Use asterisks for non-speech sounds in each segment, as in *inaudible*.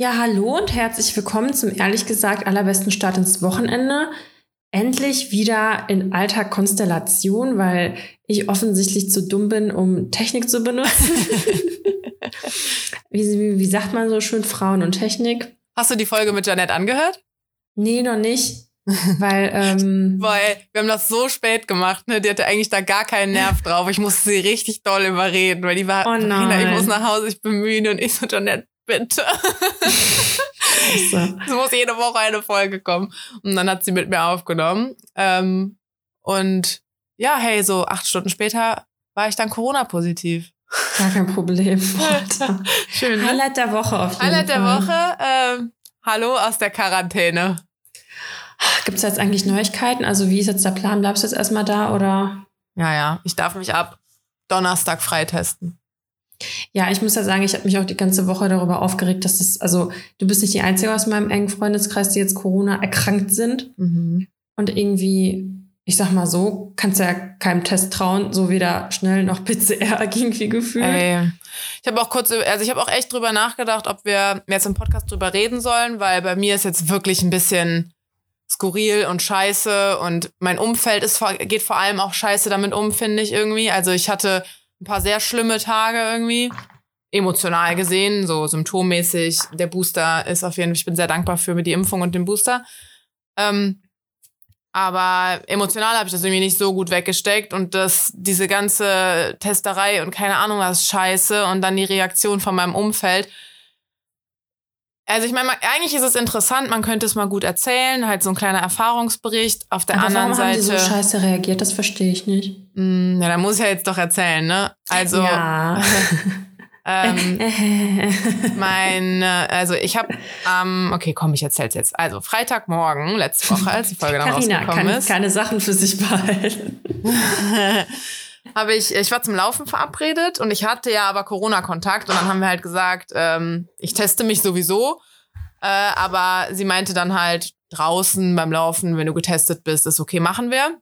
Ja, hallo und herzlich willkommen zum ehrlich gesagt allerbesten Start ins Wochenende. Endlich wieder in alter Konstellation, weil ich offensichtlich zu dumm bin, um Technik zu benutzen. *laughs* wie, wie, wie sagt man so schön Frauen und Technik? Hast du die Folge mit Janette angehört? Nee, noch nicht. Weil, ähm, *laughs* Weil wir haben das so spät gemacht, ne? Die hatte eigentlich da gar keinen Nerv drauf. Ich musste sie richtig doll überreden, weil die war, Oh nein. ich muss nach Hause, ich bin müde und ich so, Janette, bitte. *laughs* Es muss jede Woche eine Folge kommen. Und dann hat sie mit mir aufgenommen. Ähm, und ja, hey, so acht Stunden später war ich dann Corona-positiv. gar kein Problem. *laughs* Alter. Schön, ne? Highlight der Woche auf jeden Highlight der Fall. Woche. Ähm, hallo aus der Quarantäne. Gibt es jetzt eigentlich Neuigkeiten? Also wie ist jetzt der Plan? Bleibst du jetzt erstmal da oder? Ja, ja. Ich darf mich ab Donnerstag freitesten. Ja, ich muss ja sagen, ich habe mich auch die ganze Woche darüber aufgeregt, dass das, also du bist nicht die Einzige aus meinem engen Freundeskreis, die jetzt Corona erkrankt sind. Mhm. Und irgendwie, ich sag mal so, kannst du ja keinem Test trauen, so weder schnell noch PCR *laughs* irgendwie gefühlt. Ey. Ich habe auch kurz, also ich habe auch echt drüber nachgedacht, ob wir jetzt im Podcast drüber reden sollen, weil bei mir ist jetzt wirklich ein bisschen skurril und scheiße und mein Umfeld ist, geht vor allem auch scheiße damit um, finde ich irgendwie. Also ich hatte ein paar sehr schlimme Tage irgendwie, emotional gesehen, so symptommäßig. Der Booster ist auf jeden Fall, ich bin sehr dankbar für die Impfung und den Booster. Ähm, aber emotional habe ich das irgendwie nicht so gut weggesteckt und das, diese ganze Testerei und keine Ahnung was Scheiße und dann die Reaktion von meinem Umfeld. Also ich meine, eigentlich ist es interessant, man könnte es mal gut erzählen, halt so ein kleiner Erfahrungsbericht. Auf der Aber anderen warum haben die Seite, so scheiße reagiert? Das verstehe ich nicht. Mh, ja, da muss ich ja jetzt doch erzählen, ne? Also, ja. *laughs* ähm, *laughs* mein, also ich habe, ähm, okay, komm, ich erzähl's jetzt. Also Freitagmorgen, letzte Woche, als die Folge dann Carina rausgekommen kann ist. keine Sachen für sich behalten. *laughs* habe ich, ich war zum Laufen verabredet und ich hatte ja aber Corona-Kontakt und dann haben wir halt gesagt, ähm, ich teste mich sowieso, äh, aber sie meinte dann halt draußen beim Laufen, wenn du getestet bist, ist okay, machen wir.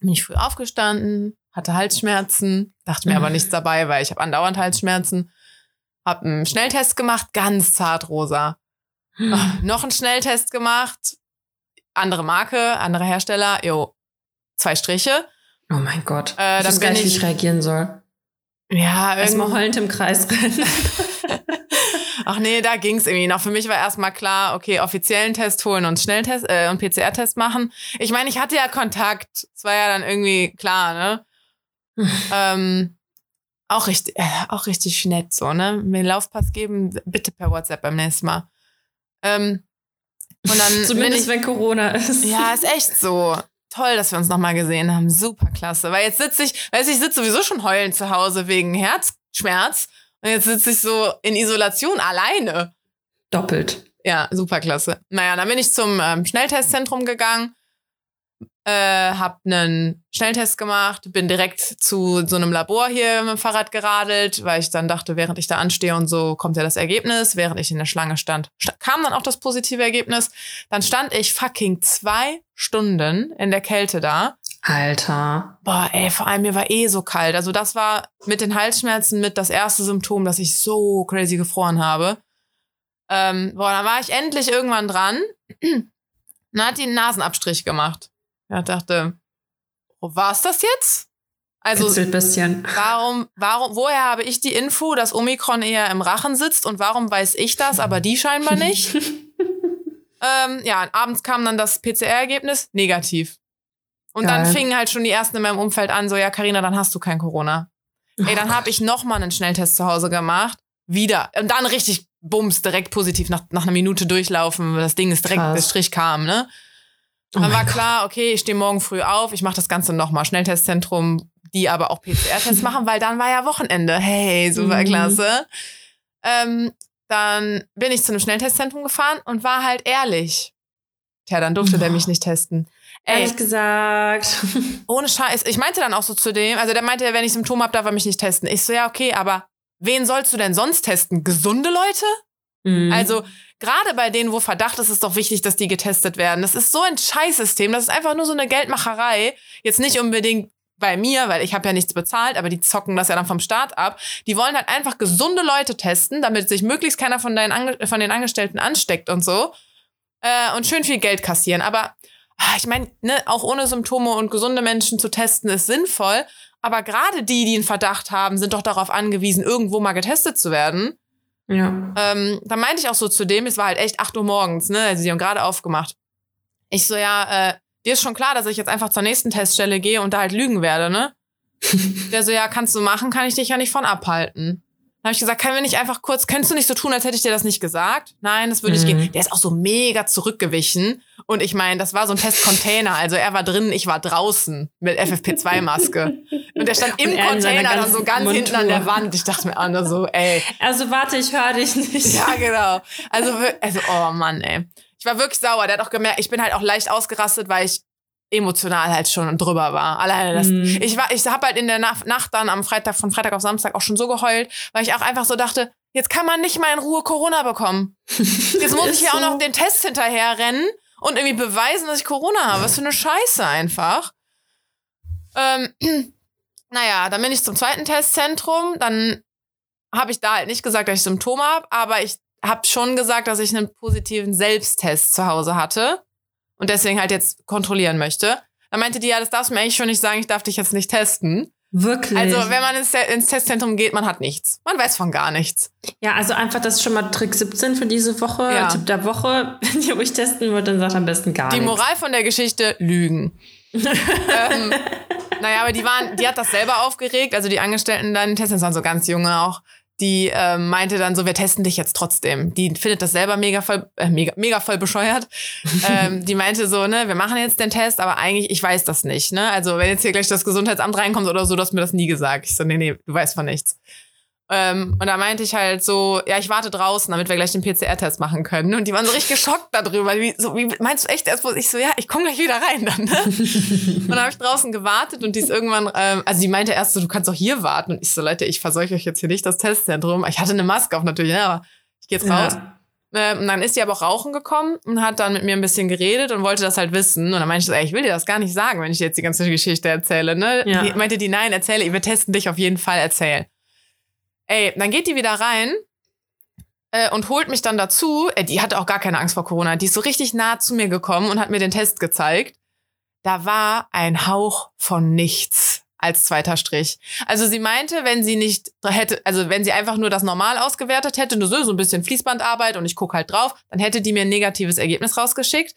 Bin ich früh aufgestanden, hatte Halsschmerzen, dachte mir aber nichts dabei, weil ich habe andauernd Halsschmerzen. Hab einen Schnelltest gemacht, ganz zart rosa. Noch einen Schnelltest gemacht, andere Marke, andere Hersteller, jo, zwei Striche. Oh mein Gott. Äh, ich weiß gar nicht, wie ich- reagieren soll. Ja, Erstmal irgendwie. heulend im Kreis rennen. *laughs* Ach nee, da ging's irgendwie noch. Für mich war erstmal klar, okay, offiziellen Test holen und Schnelltest äh, und PCR-Test machen. Ich meine, ich hatte ja Kontakt. Es war ja dann irgendwie klar, ne? *laughs* ähm, auch richtig, äh, auch richtig nett so, ne? Mir den Laufpass geben, bitte per WhatsApp beim nächsten Mal. Ähm, und dann *laughs* Zumindest ich, wenn Corona ist. ja, ist echt so. Toll, dass wir uns nochmal gesehen haben. Super klasse. Weil jetzt sitze ich, weiß ich, ich sitze sowieso schon heulend zu Hause wegen Herzschmerz. Und jetzt sitze ich so in Isolation alleine. Doppelt. Ja, super klasse. Naja, dann bin ich zum ähm, Schnelltestzentrum gegangen, äh, hab einen Schnelltest gemacht, bin direkt zu so einem Labor hier mit dem Fahrrad geradelt, weil ich dann dachte, während ich da anstehe und so kommt ja das Ergebnis. Während ich in der Schlange stand, sta- kam dann auch das positive Ergebnis. Dann stand ich fucking zwei Stunden in der Kälte da. Alter. Boah, ey, vor allem mir war eh so kalt. Also das war mit den Halsschmerzen mit das erste Symptom, dass ich so crazy gefroren habe. Ähm, boah, dann war ich endlich irgendwann dran. *clears throat* Dann hat die einen Nasenabstrich gemacht. Ja, dachte, oh, war's das jetzt? Also warum, warum, woher habe ich die Info, dass Omikron eher im Rachen sitzt und warum weiß ich das, aber die scheinbar nicht? *laughs* ähm, ja, abends kam dann das PCR-Ergebnis negativ. Und dann Geil. fingen halt schon die ersten in meinem Umfeld an, so, ja, Karina, dann hast du kein Corona. Ey, dann habe ich noch mal einen Schnelltest zu Hause gemacht. Wieder. Und dann richtig bums, direkt positiv nach, nach einer Minute durchlaufen. Das Ding ist direkt, Krass. der Strich kam, ne? Oh Dann war Gott. klar, okay, ich stehe morgen früh auf, ich mache das Ganze nochmal. Schnelltestzentrum, die aber auch PCR-Tests *laughs* machen, weil dann war ja Wochenende. Hey, super Mhm. klasse. Ähm, dann bin ich zu einem Schnelltestzentrum gefahren und war halt ehrlich. Tja, dann durfte der mich nicht testen. Ey, Ehrlich gesagt. *laughs* ohne Scheiß. Ich meinte dann auch so zu dem, also der meinte, wenn ich Symptome habe, darf er mich nicht testen. Ich so, ja, okay, aber wen sollst du denn sonst testen? Gesunde Leute? Mhm. Also gerade bei denen, wo Verdacht ist, ist es doch wichtig, dass die getestet werden. Das ist so ein Scheißsystem. Das ist einfach nur so eine Geldmacherei. Jetzt nicht unbedingt bei mir, weil ich habe ja nichts bezahlt, aber die zocken das ja dann vom Staat ab. Die wollen halt einfach gesunde Leute testen, damit sich möglichst keiner von, deinen von den Angestellten ansteckt und so. Äh, und schön viel Geld kassieren. Aber ah, ich meine, ne, auch ohne Symptome und gesunde Menschen zu testen ist sinnvoll. Aber gerade die, die einen Verdacht haben, sind doch darauf angewiesen, irgendwo mal getestet zu werden. Ja. Ähm, da meinte ich auch so zu dem, es war halt echt 8 Uhr morgens, ne? Also die haben gerade aufgemacht. Ich so, ja, äh, dir ist schon klar, dass ich jetzt einfach zur nächsten Teststelle gehe und da halt lügen werde, ne? *laughs* Der so, ja, kannst du machen, kann ich dich ja nicht von abhalten. Habe ich gesagt, können wir nicht einfach kurz, könntest du nicht so tun, als hätte ich dir das nicht gesagt? Nein, das würde mhm. ich gehen. Der ist auch so mega zurückgewichen. Und ich meine, das war so ein Testcontainer. Also er war drin, ich war draußen mit FFP2-Maske. Und der stand im Container dann so ganz Montur. hinten an der Wand. Ich dachte mir an, so, ey. Also warte, ich höre dich nicht. Ja, genau. Also, also, oh Mann, ey. Ich war wirklich sauer. Der hat auch gemerkt, ich bin halt auch leicht ausgerastet, weil ich emotional halt schon drüber war. Alleine das. Mm. Ich war, ich habe halt in der Nacht, dann am Freitag, von Freitag auf Samstag auch schon so geheult, weil ich auch einfach so dachte, jetzt kann man nicht mal in Ruhe Corona bekommen. *laughs* Jetzt muss ich hier so. auch noch den Test hinterher rennen und irgendwie beweisen, dass ich Corona habe. Was für eine Scheiße einfach. Ähm, *clears throat* naja, dann bin ich zum zweiten Testzentrum. Dann habe ich da halt nicht gesagt, dass ich Symptome habe, aber ich habe schon gesagt, dass ich einen positiven Selbsttest zu Hause hatte und deswegen halt jetzt kontrollieren möchte. Dann meinte die, ja, das darfst du mir eigentlich schon nicht sagen, ich darf dich jetzt nicht testen. Wirklich? Also, wenn man ins, ins, Testzentrum geht, man hat nichts. Man weiß von gar nichts. Ja, also einfach das ist schon mal Trick 17 für diese Woche. Ja. Tipp der Woche, *laughs* wenn ihr euch testen wollt, dann sagt am besten gar die nichts. Die Moral von der Geschichte, lügen. *laughs* ähm, naja, aber die waren, die hat das selber aufgeregt. Also die Angestellten dann, Testen waren so ganz junge auch die äh, meinte dann so, wir testen dich jetzt trotzdem. Die findet das selber mega voll, äh, mega, mega voll bescheuert. *laughs* ähm, die meinte so, ne, wir machen jetzt den Test, aber eigentlich, ich weiß das nicht, ne? Also wenn jetzt hier gleich das Gesundheitsamt reinkommt oder so, du hast mir das nie gesagt. Ich so, nee, nee, du weißt von nichts. Ähm, und da meinte ich halt so, ja, ich warte draußen, damit wir gleich den PCR-Test machen können. Und die waren so richtig geschockt darüber. Wie, so, wie meinst du echt erst? Ich so, ja, ich komme gleich wieder rein dann. Ne? und dann habe ich draußen gewartet und die ist irgendwann, ähm, also die meinte erst so, du kannst doch hier warten. Und ich so, Leute, ich verseuche euch jetzt hier nicht das Testzentrum. Ich hatte eine Maske auf natürlich, ne, aber ich gehe jetzt raus. Ja. Ähm, und dann ist sie aber auch rauchen gekommen und hat dann mit mir ein bisschen geredet und wollte das halt wissen. Und dann meinte ich so, ey, ich will dir das gar nicht sagen, wenn ich dir jetzt die ganze Geschichte erzähle. Ne? Ja. Die meinte die, nein, erzähle, wir testen dich auf jeden Fall, erzähl. Ey, dann geht die wieder rein äh, und holt mich dann dazu. Äh, die hatte auch gar keine Angst vor Corona. Die ist so richtig nah zu mir gekommen und hat mir den Test gezeigt. Da war ein Hauch von nichts als zweiter Strich. Also sie meinte, wenn sie nicht hätte, also wenn sie einfach nur das normal ausgewertet hätte, nur so, so ein bisschen Fließbandarbeit und ich gucke halt drauf, dann hätte die mir ein negatives Ergebnis rausgeschickt.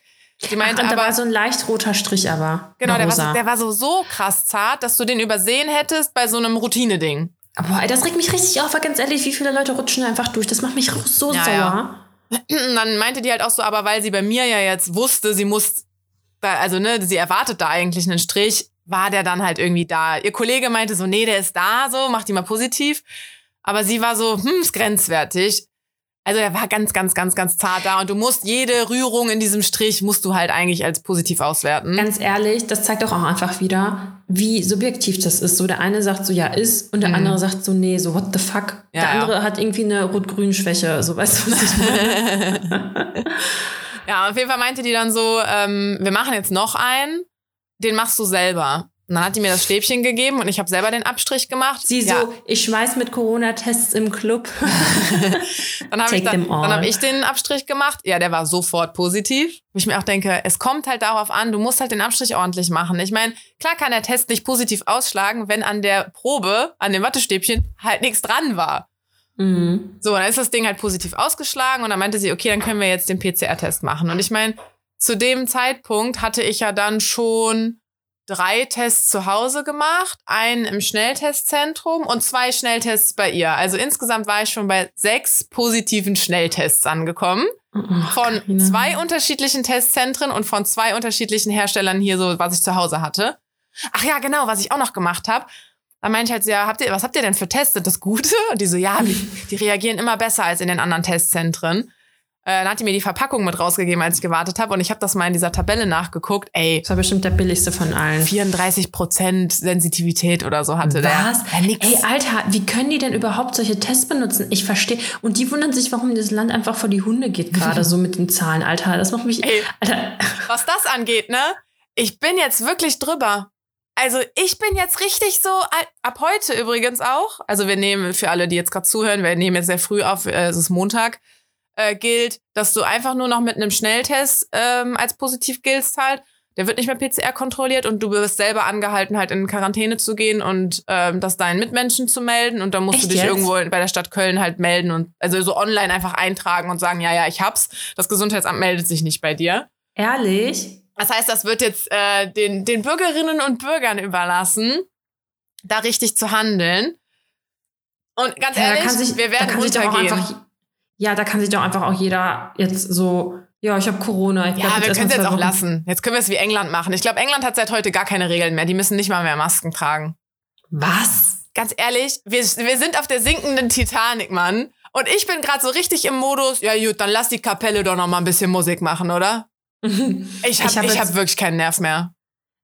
Die meinte Ach, und aber, da war so ein leicht roter Strich aber. Genau, der war, so, der war so, so krass zart, dass du den übersehen hättest bei so einem Routine-Ding. Boah, das regt mich richtig auf, ganz ehrlich, wie viele Leute rutschen einfach durch. Das macht mich so ja, sauer. Ja. *clears throat* Dann meinte die halt auch so, aber weil sie bei mir ja jetzt wusste, sie muss, also ne, sie erwartet da eigentlich einen Strich, war der dann halt irgendwie da. Ihr Kollege meinte so, nee, der ist da, so, mach die mal positiv. Aber sie war so, hm, ist grenzwertig. Also er war ganz, ganz, ganz, ganz zart da und du musst jede Rührung in diesem Strich musst du halt eigentlich als positiv auswerten. Ganz ehrlich, das zeigt auch einfach wieder, wie subjektiv das ist. So der eine sagt so ja ist und der mhm. andere sagt so nee, so what the fuck. Ja, der andere ja. hat irgendwie eine Rot-Grün-Schwäche, so weißt du was ich meine. *laughs* ja, auf jeden Fall meinte die dann so, ähm, wir machen jetzt noch einen, den machst du selber. Und dann hat die mir das Stäbchen gegeben und ich habe selber den Abstrich gemacht. Sie ja. so, ich schmeiß mit Corona-Tests im Club. dann habe ich, dann, dann hab ich den Abstrich gemacht. Ja, der war sofort positiv. Wo ich mir auch denke, es kommt halt darauf an, du musst halt den Abstrich ordentlich machen. Ich meine, klar kann der Test nicht positiv ausschlagen, wenn an der Probe, an dem Wattestäbchen, halt nichts dran war. Mhm. So, dann ist das Ding halt positiv ausgeschlagen und dann meinte sie, okay, dann können wir jetzt den PCR-Test machen. Und ich meine, zu dem Zeitpunkt hatte ich ja dann schon drei Tests zu Hause gemacht, einen im Schnelltestzentrum und zwei Schnelltests bei ihr. Also insgesamt war ich schon bei sechs positiven Schnelltests angekommen. Von zwei unterschiedlichen Testzentren und von zwei unterschiedlichen Herstellern hier so, was ich zu Hause hatte. Ach ja, genau, was ich auch noch gemacht habe. Da meinte ich halt, ja, habt ihr, was habt ihr denn für Tests? Das Gute? Und die so, ja, die, die reagieren immer besser als in den anderen Testzentren. Äh, dann hat die mir die Verpackung mit rausgegeben, als ich gewartet habe. Und ich habe das mal in dieser Tabelle nachgeguckt. Ey. Das war bestimmt der billigste von allen. 34 Prozent Sensitivität oder so hatte Was? der. Ja, Ey, Alter, wie können die denn überhaupt solche Tests benutzen? Ich verstehe. Und die wundern sich, warum das Land einfach vor die Hunde geht, gerade *laughs* so mit den Zahlen. Alter, das macht mich. Ey, Alter. Was das angeht, ne? Ich bin jetzt wirklich drüber. Also ich bin jetzt richtig so, ab heute übrigens auch, also wir nehmen, für alle, die jetzt gerade zuhören, wir nehmen jetzt sehr früh auf, äh, es ist Montag, äh, gilt, dass du einfach nur noch mit einem Schnelltest ähm, als positiv giltst halt. Der wird nicht mehr PCR kontrolliert und du wirst selber angehalten, halt in Quarantäne zu gehen und ähm, das deinen Mitmenschen zu melden. Und dann musst Echt du dich jetzt? irgendwo bei der Stadt Köln halt melden und also so online einfach eintragen und sagen, ja, ja, ich hab's. Das Gesundheitsamt meldet sich nicht bei dir. Ehrlich? Das heißt, das wird jetzt äh, den, den Bürgerinnen und Bürgern überlassen, da richtig zu handeln. Und ganz Ja, ehrlich, sich, wir werden runtergehen. Ja, da kann sich doch einfach auch jeder jetzt so, ja, ich habe Corona. Ich Ja, wir können es jetzt auch lassen. Jetzt können wir es wie England machen. Ich glaube, England hat seit heute gar keine Regeln mehr. Die müssen nicht mal mehr Masken tragen. Was? Ganz ehrlich, wir, wir sind auf der sinkenden Titanic, Mann. Und ich bin gerade so richtig im Modus, ja gut, dann lass die Kapelle doch noch mal ein bisschen Musik machen, oder? Ich habe Ich ich hab hab, wirklich keinen Nerv mehr.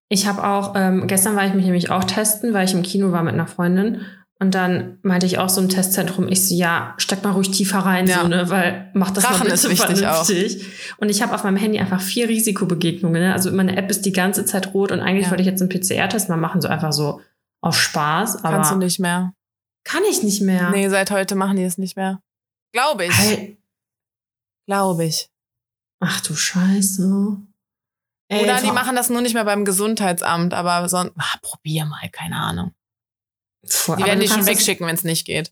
Ich habe auch, ähm, gestern war ich mich nämlich auch testen, weil ich im Kino war mit einer Freundin. Und dann meinte ich auch so im Testzentrum, ich so, ja, steck mal ruhig tiefer rein, Ja. so, ne, weil mach das Rachen mal ist bitte auch. vernünftig. Und ich habe auf meinem Handy einfach vier Risikobegegnungen. Ne? Also meine App ist die ganze Zeit rot und eigentlich Ja. wollte ich jetzt einen PCR-Test mal machen, so einfach so auf Spaß. Aber Kannst du nicht mehr. kann ich nicht mehr. Nee, seit heute machen die es nicht mehr. Glaube ich. Hey, Glaube ich. ach du Scheiße. Ey, Oder die machen das nur nicht mehr beim Gesundheitsamt, aber sonst, ah, probier mal, keine Ahnung. Vor- Die werden die schon wegschicken, wenn es nicht geht.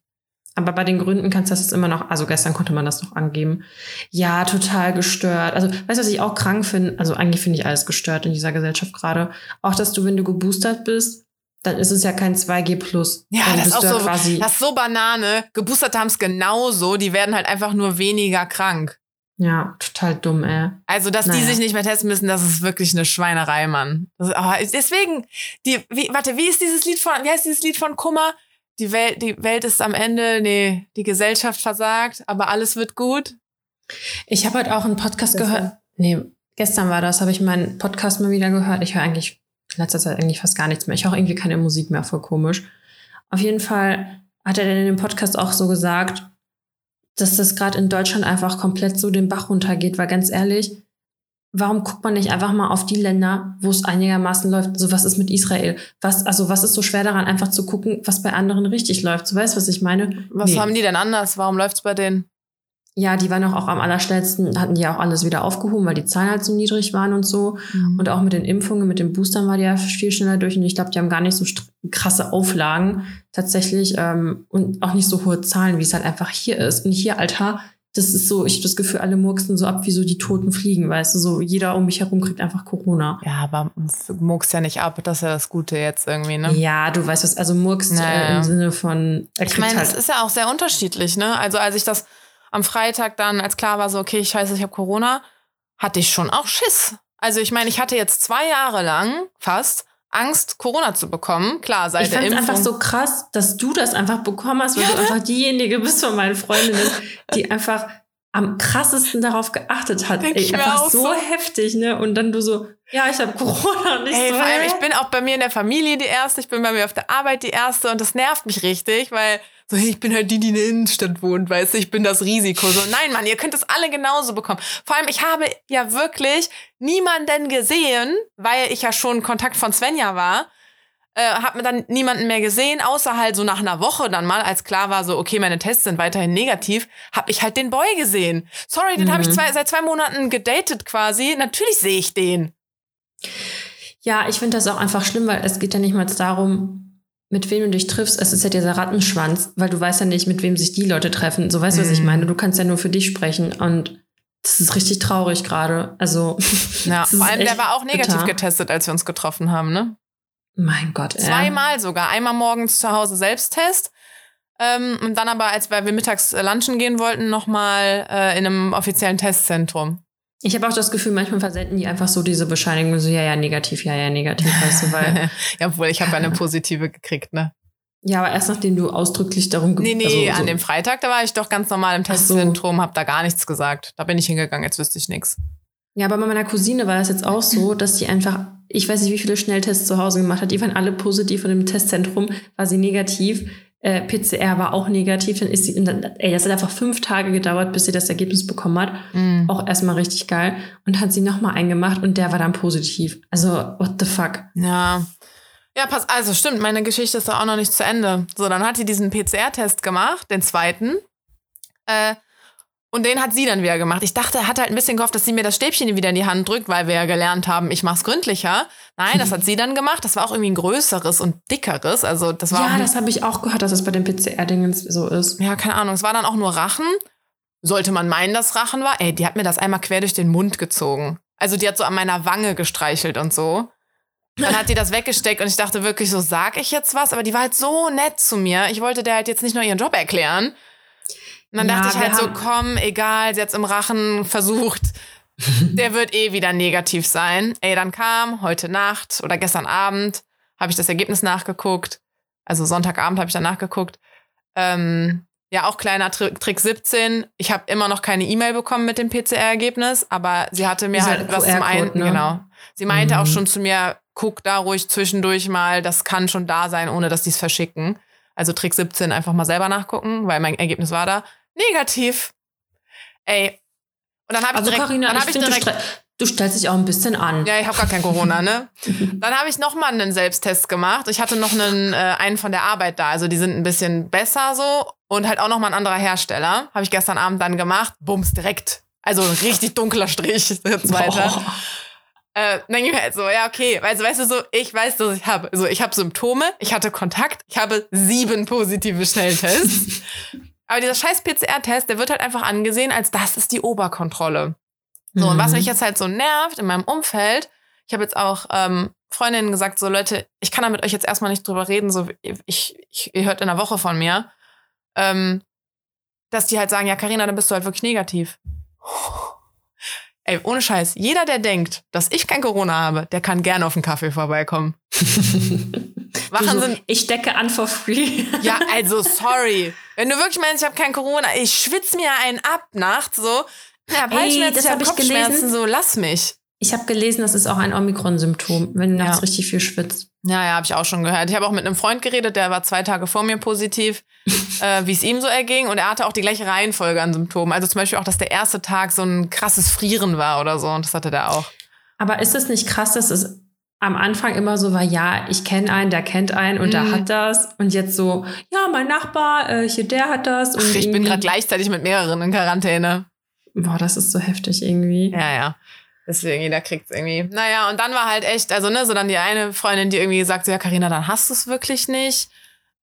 Aber bei den Gründen kannst du das jetzt immer noch, also gestern konnte man das noch angeben. Ja, total gestört. Also, weißt du, was ich auch krank finde? Also, eigentlich finde ich alles gestört in dieser Gesellschaft gerade. Auch, dass du, wenn du geboostert bist, dann ist es ja kein 2G plus. Ja, dann das ist auch ja so, quasi. das ist so Banane. Geboosterte haben es genauso. Die werden halt einfach nur weniger krank. Ja, total dumm, ey. Also, dass die Naja. sich nicht mehr testen müssen, das ist wirklich eine Schweinerei, Mann. Das, aber deswegen, die, wie, warte, wie ist dieses Lied von, wie heißt dieses Lied von Kummer? Die Welt, die Welt ist am Ende, nee, die Gesellschaft versagt, aber alles wird gut. Ich habe heute auch einen Podcast Gestern. gehört. Nee, gestern war das, habe ich meinen Podcast mal wieder gehört. Ich höre eigentlich in letzter Zeit eigentlich fast gar nichts mehr. Ich höre irgendwie keine Musik mehr, voll komisch. Auf jeden Fall hat er dann in dem Podcast auch so gesagt, dass das gerade in Deutschland einfach komplett so den Bach runtergeht, weil ganz ehrlich, warum guckt man nicht einfach mal auf die Länder, wo es einigermaßen läuft? So, was ist mit Israel? Was, also, was ist so schwer daran, einfach zu gucken, was bei anderen richtig läuft? So, weißt du, was ich meine? Was Nee. haben die denn anders? Warum läuft's bei denen? Ja, die waren auch, auch am allerschnellsten, hatten die auch alles wieder aufgehoben, weil die Zahlen halt so niedrig waren und so. Und auch mit den Impfungen, mit den Boostern war die ja viel schneller durch. Und ich glaube, die haben gar nicht so krasse Auflagen tatsächlich ähm, und auch nicht so hohe Zahlen, wie es halt einfach hier ist. Und hier, Alter, das ist so, ich habe das Gefühl, alle murksen so ab wie so die toten Fliegen, weißt du, so jeder um mich herum kriegt einfach Corona. Ja, aber muckst ja nicht ab, das ist ja das Gute jetzt irgendwie, ne? Ja, du weißt was, also murkst äh, Naja. im Sinne von, Ich meine, halt, es ist ja auch sehr unterschiedlich, ne? Also als ich das am Freitag dann, als klar war so, okay, scheiße, ich habe Corona, hatte ich schon auch Schiss. Also ich meine, ich hatte jetzt zwei Jahre lang fast Angst, Corona zu bekommen. Klar, seit ich der Impfung. einfach so krass, dass du das einfach bekommen hast, weil du einfach diejenige bist von meinen Freundinnen, *laughs* die einfach am krassesten darauf geachtet hat. Denk Ey, einfach so, so. heftig, ne? Und dann du so, ja, ich habe Corona nicht Ey, so. vor allem, ich bin auch bei mir in der Familie die Erste, ich bin bei mir auf der Arbeit die Erste und das nervt mich richtig, weil so, hey, ich bin halt die, die in der Innenstadt wohnt, weißt du, ich bin das Risiko. So, nein, Mann, ihr könnt das alle genauso bekommen. Vor allem, ich habe ja wirklich niemanden gesehen, weil ich ja schon Kontakt von Svenja war, äh, habe mir dann niemanden mehr gesehen, außer halt so nach einer Woche dann mal, als klar war, so, okay, meine Tests sind weiterhin negativ, habe ich halt den Boy gesehen. Sorry, den habe ich Mhm. zwei, seit zwei Monaten gedatet quasi. Natürlich sehe ich den. Ja, ich finde das auch einfach schlimm, weil es geht ja nicht mal darum, mit wem du dich triffst. Es ist ja dieser Rattenschwanz, weil du weißt ja nicht, mit wem sich die Leute treffen. So weißt du, was ich Mhm. meine. Du kannst ja nur für dich sprechen und das ist richtig traurig gerade. Also, *laughs* Ja, vor allem, der war auch negativ bitter. getestet, als wir uns getroffen haben, ne? Mein Gott, ey. Zweimal sogar. Einmal morgens zu Hause Selbsttest. Ähm, und dann aber, als wir wir mittags äh, lunchen gehen wollten, nochmal äh, in einem offiziellen Testzentrum. Ich habe auch das Gefühl, manchmal versenden die einfach so diese Bescheinigung, so ja, ja, negativ, ja, ja, negativ, weißt du, weil. *laughs* ja, obwohl ich habe ja eine positive gekriegt, ne? Ja, aber erst nachdem du ausdrücklich darum Nee, nee, also, so, an dem Freitag, da war ich doch ganz normal im Ach so. Testzentrum, hab da gar nichts gesagt. Da bin ich hingegangen, jetzt wüsste ich nichts. Ja, aber bei meiner Cousine war das jetzt auch so, dass die einfach, ich weiß nicht, wie viele Schnelltests zu Hause gemacht hat. Die waren alle positiv und im Testzentrum war sie negativ. Äh, PCR war auch negativ. Dann ist sie, dann, ey, das hat einfach fünf Tage gedauert, bis sie das Ergebnis bekommen hat. Mhm. Auch erstmal richtig geil. Und hat sie nochmal eingemacht und der war dann positiv. Also, what the fuck? Ja. Ja, pass, also stimmt, meine Geschichte ist doch auch noch nicht zu Ende. So, dann hat sie diesen PCR-Test gemacht, den zweiten. Äh, und den hat sie dann wieder gemacht. Ich dachte, hat halt ein bisschen gehofft, dass sie mir das Stäbchen wieder in die Hand drückt, weil wir ja gelernt haben, ich mach's gründlicher. Nein, das hat sie dann gemacht. Das war auch irgendwie ein größeres und dickeres. Also das war Ja, das habe ich auch gehört, dass es bei den PCR-Dingen so ist. ja, keine Ahnung. Es war dann auch nur Rachen. Sollte man meinen, dass Rachen war? Ey, die hat mir das einmal quer durch den Mund gezogen. Also die hat so an meiner Wange gestreichelt und so. Dann hat die das weggesteckt und ich dachte wirklich so, sag ich jetzt was? Aber die war halt so nett zu mir. Ich wollte der halt jetzt nicht nur ihren Job erklären. Und dann Ja, dachte ich halt so, komm, egal, sie hat's im Rachen versucht. *laughs* Der wird eh wieder negativ sein. Ey, dann kam heute Nacht oder gestern Abend, habe ich das Ergebnis nachgeguckt. Also Sonntagabend habe ich dann nachgeguckt. Ähm, ja, auch kleiner Tri Trick 17. Ich habe immer noch keine E-Mail bekommen mit dem PCR-Ergebnis, aber sie hatte mir Dieser halt was zum einen, ne? genau. Sie meinte Mhm. auch schon zu mir, guck da ruhig zwischendurch mal, das kann schon da sein, ohne dass die es verschicken. Also Trick 17 einfach mal selber nachgucken, weil mein Ergebnis war da negativ. Ey. Und dann habe ich Also direkt, Carina, dann ich hab ich finde, du, direkt du stellst dich auch ein bisschen an. ja, ich habe gar kein Corona, ne? *laughs* Dann habe ich noch mal einen Selbsttest gemacht. Ich hatte noch einen, äh, einen von der Arbeit da. Also die sind ein bisschen besser so. Und halt auch noch mal ein anderer Hersteller. Habe ich gestern Abend dann gemacht. Bums, direkt. Also ein richtig dunkler Strich. *laughs* Der zweite. Boah. Äh, dann ging mir halt so, ja, okay. Also, weißt du, so, ich weiß, dass ich habe. So, ich habe Symptome, ich hatte Kontakt, ich habe sieben positive Schnelltests. *laughs* Aber dieser scheiß PCR-Test, der wird halt einfach angesehen, als das ist die Oberkontrolle. So, und was Mhm. mich jetzt halt so nervt in meinem Umfeld, ich habe jetzt auch ähm, Freundinnen gesagt, so Leute, ich kann da mit euch jetzt erstmal nicht drüber reden, so ich, ich ihr hört in einer Woche von mir, ähm, dass die halt sagen, ja, Karina, dann bist du halt wirklich negativ. Ey, ohne Scheiß, jeder, der denkt, dass ich kein Corona habe, der kann gerne auf einen Kaffee vorbeikommen. *laughs* Wachen so, sind, ich decke an for free. ja, also sorry. Wenn du wirklich meinst, ich habe kein Corona, ich schwitze mir einen ab nachts so. Ja, Ey, Halsschmerzen, das ich hab hab ich Kopfschmerzen, gelesen. so lass mich. Ich habe gelesen, das ist auch ein Omikron-Symptom, wenn du Ja. nachts richtig viel schwitzt. Ja, ja, habe ich auch schon gehört. Ich habe auch mit einem Freund geredet, der war zwei Tage vor mir positiv, *laughs* äh, wie es ihm so erging. Und er hatte auch die gleiche Reihenfolge an Symptomen. Also zum Beispiel auch, dass der erste Tag so ein krasses Frieren war oder so. Und das hatte der auch. Aber ist es nicht krass, dass es am Anfang immer so war, ja, ich kenne einen, der kennt einen und der Mhm. hat das. Und jetzt so, ja, mein Nachbar, äh, hier, der hat das. Und Ach, ich bin gerade gleichzeitig mit mehreren in Quarantäne. Boah, das ist so heftig irgendwie. Ja, ja. Deswegen, jeder kriegt's irgendwie. Naja, und dann war halt echt, also ne, so dann die eine Freundin, die irgendwie gesagt, ja, Carina, dann hast du es wirklich nicht.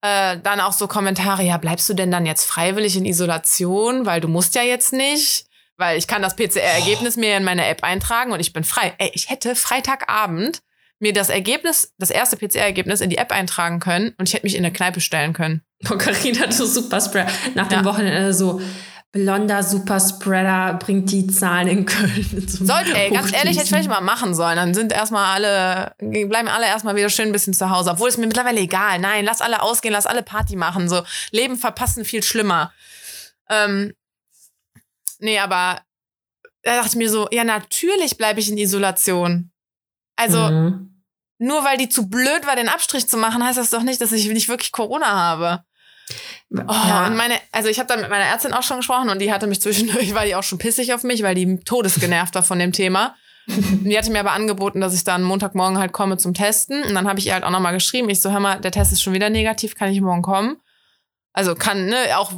Äh, dann auch so Kommentare, ja, bleibst du denn dann jetzt freiwillig in Isolation, weil du musst ja jetzt nicht, weil ich kann das PCR-Ergebnis mir in meine App eintragen und ich bin frei. Ey, ich hätte Freitagabend mir das Ergebnis, das erste PCR-Ergebnis in die App eintragen können und ich hätte mich in eine Kneipe stellen können. Boah, Carina, du Superspreader. Nach dem Ja. Wochenende so, blonder Superspreader bringt die Zahlen in Köln. *laughs* zum Sollte, ey, ganz ehrlich, hätte ich vielleicht mal machen sollen. Dann sind erstmal alle, bleiben alle erstmal wieder schön ein bisschen zu Hause. Obwohl es mir mittlerweile egal. Nein, lass alle ausgehen, lass alle Party machen. So, Leben verpassen viel schlimmer. Ähm, nee, aber da dachte ich mir so, ja, natürlich bleibe ich in Isolation. Also, Mhm. Nur weil die zu blöd war, den Abstrich zu machen, heißt das doch nicht, dass ich nicht wirklich Corona habe. Oh, ja. und meine, also ich habe da mit meiner Ärztin auch schon gesprochen und die hatte mich zwischendurch, *laughs* war die auch schon pissig auf mich, weil die todesgenervt war von dem Thema. Die hatte mir aber angeboten, dass ich dann Montagmorgen halt komme zum Testen. Und dann habe ich ihr halt auch nochmal geschrieben. Ich so, hör mal, der Test ist schon wieder negativ, kann ich morgen kommen? Also kann, ne, auch,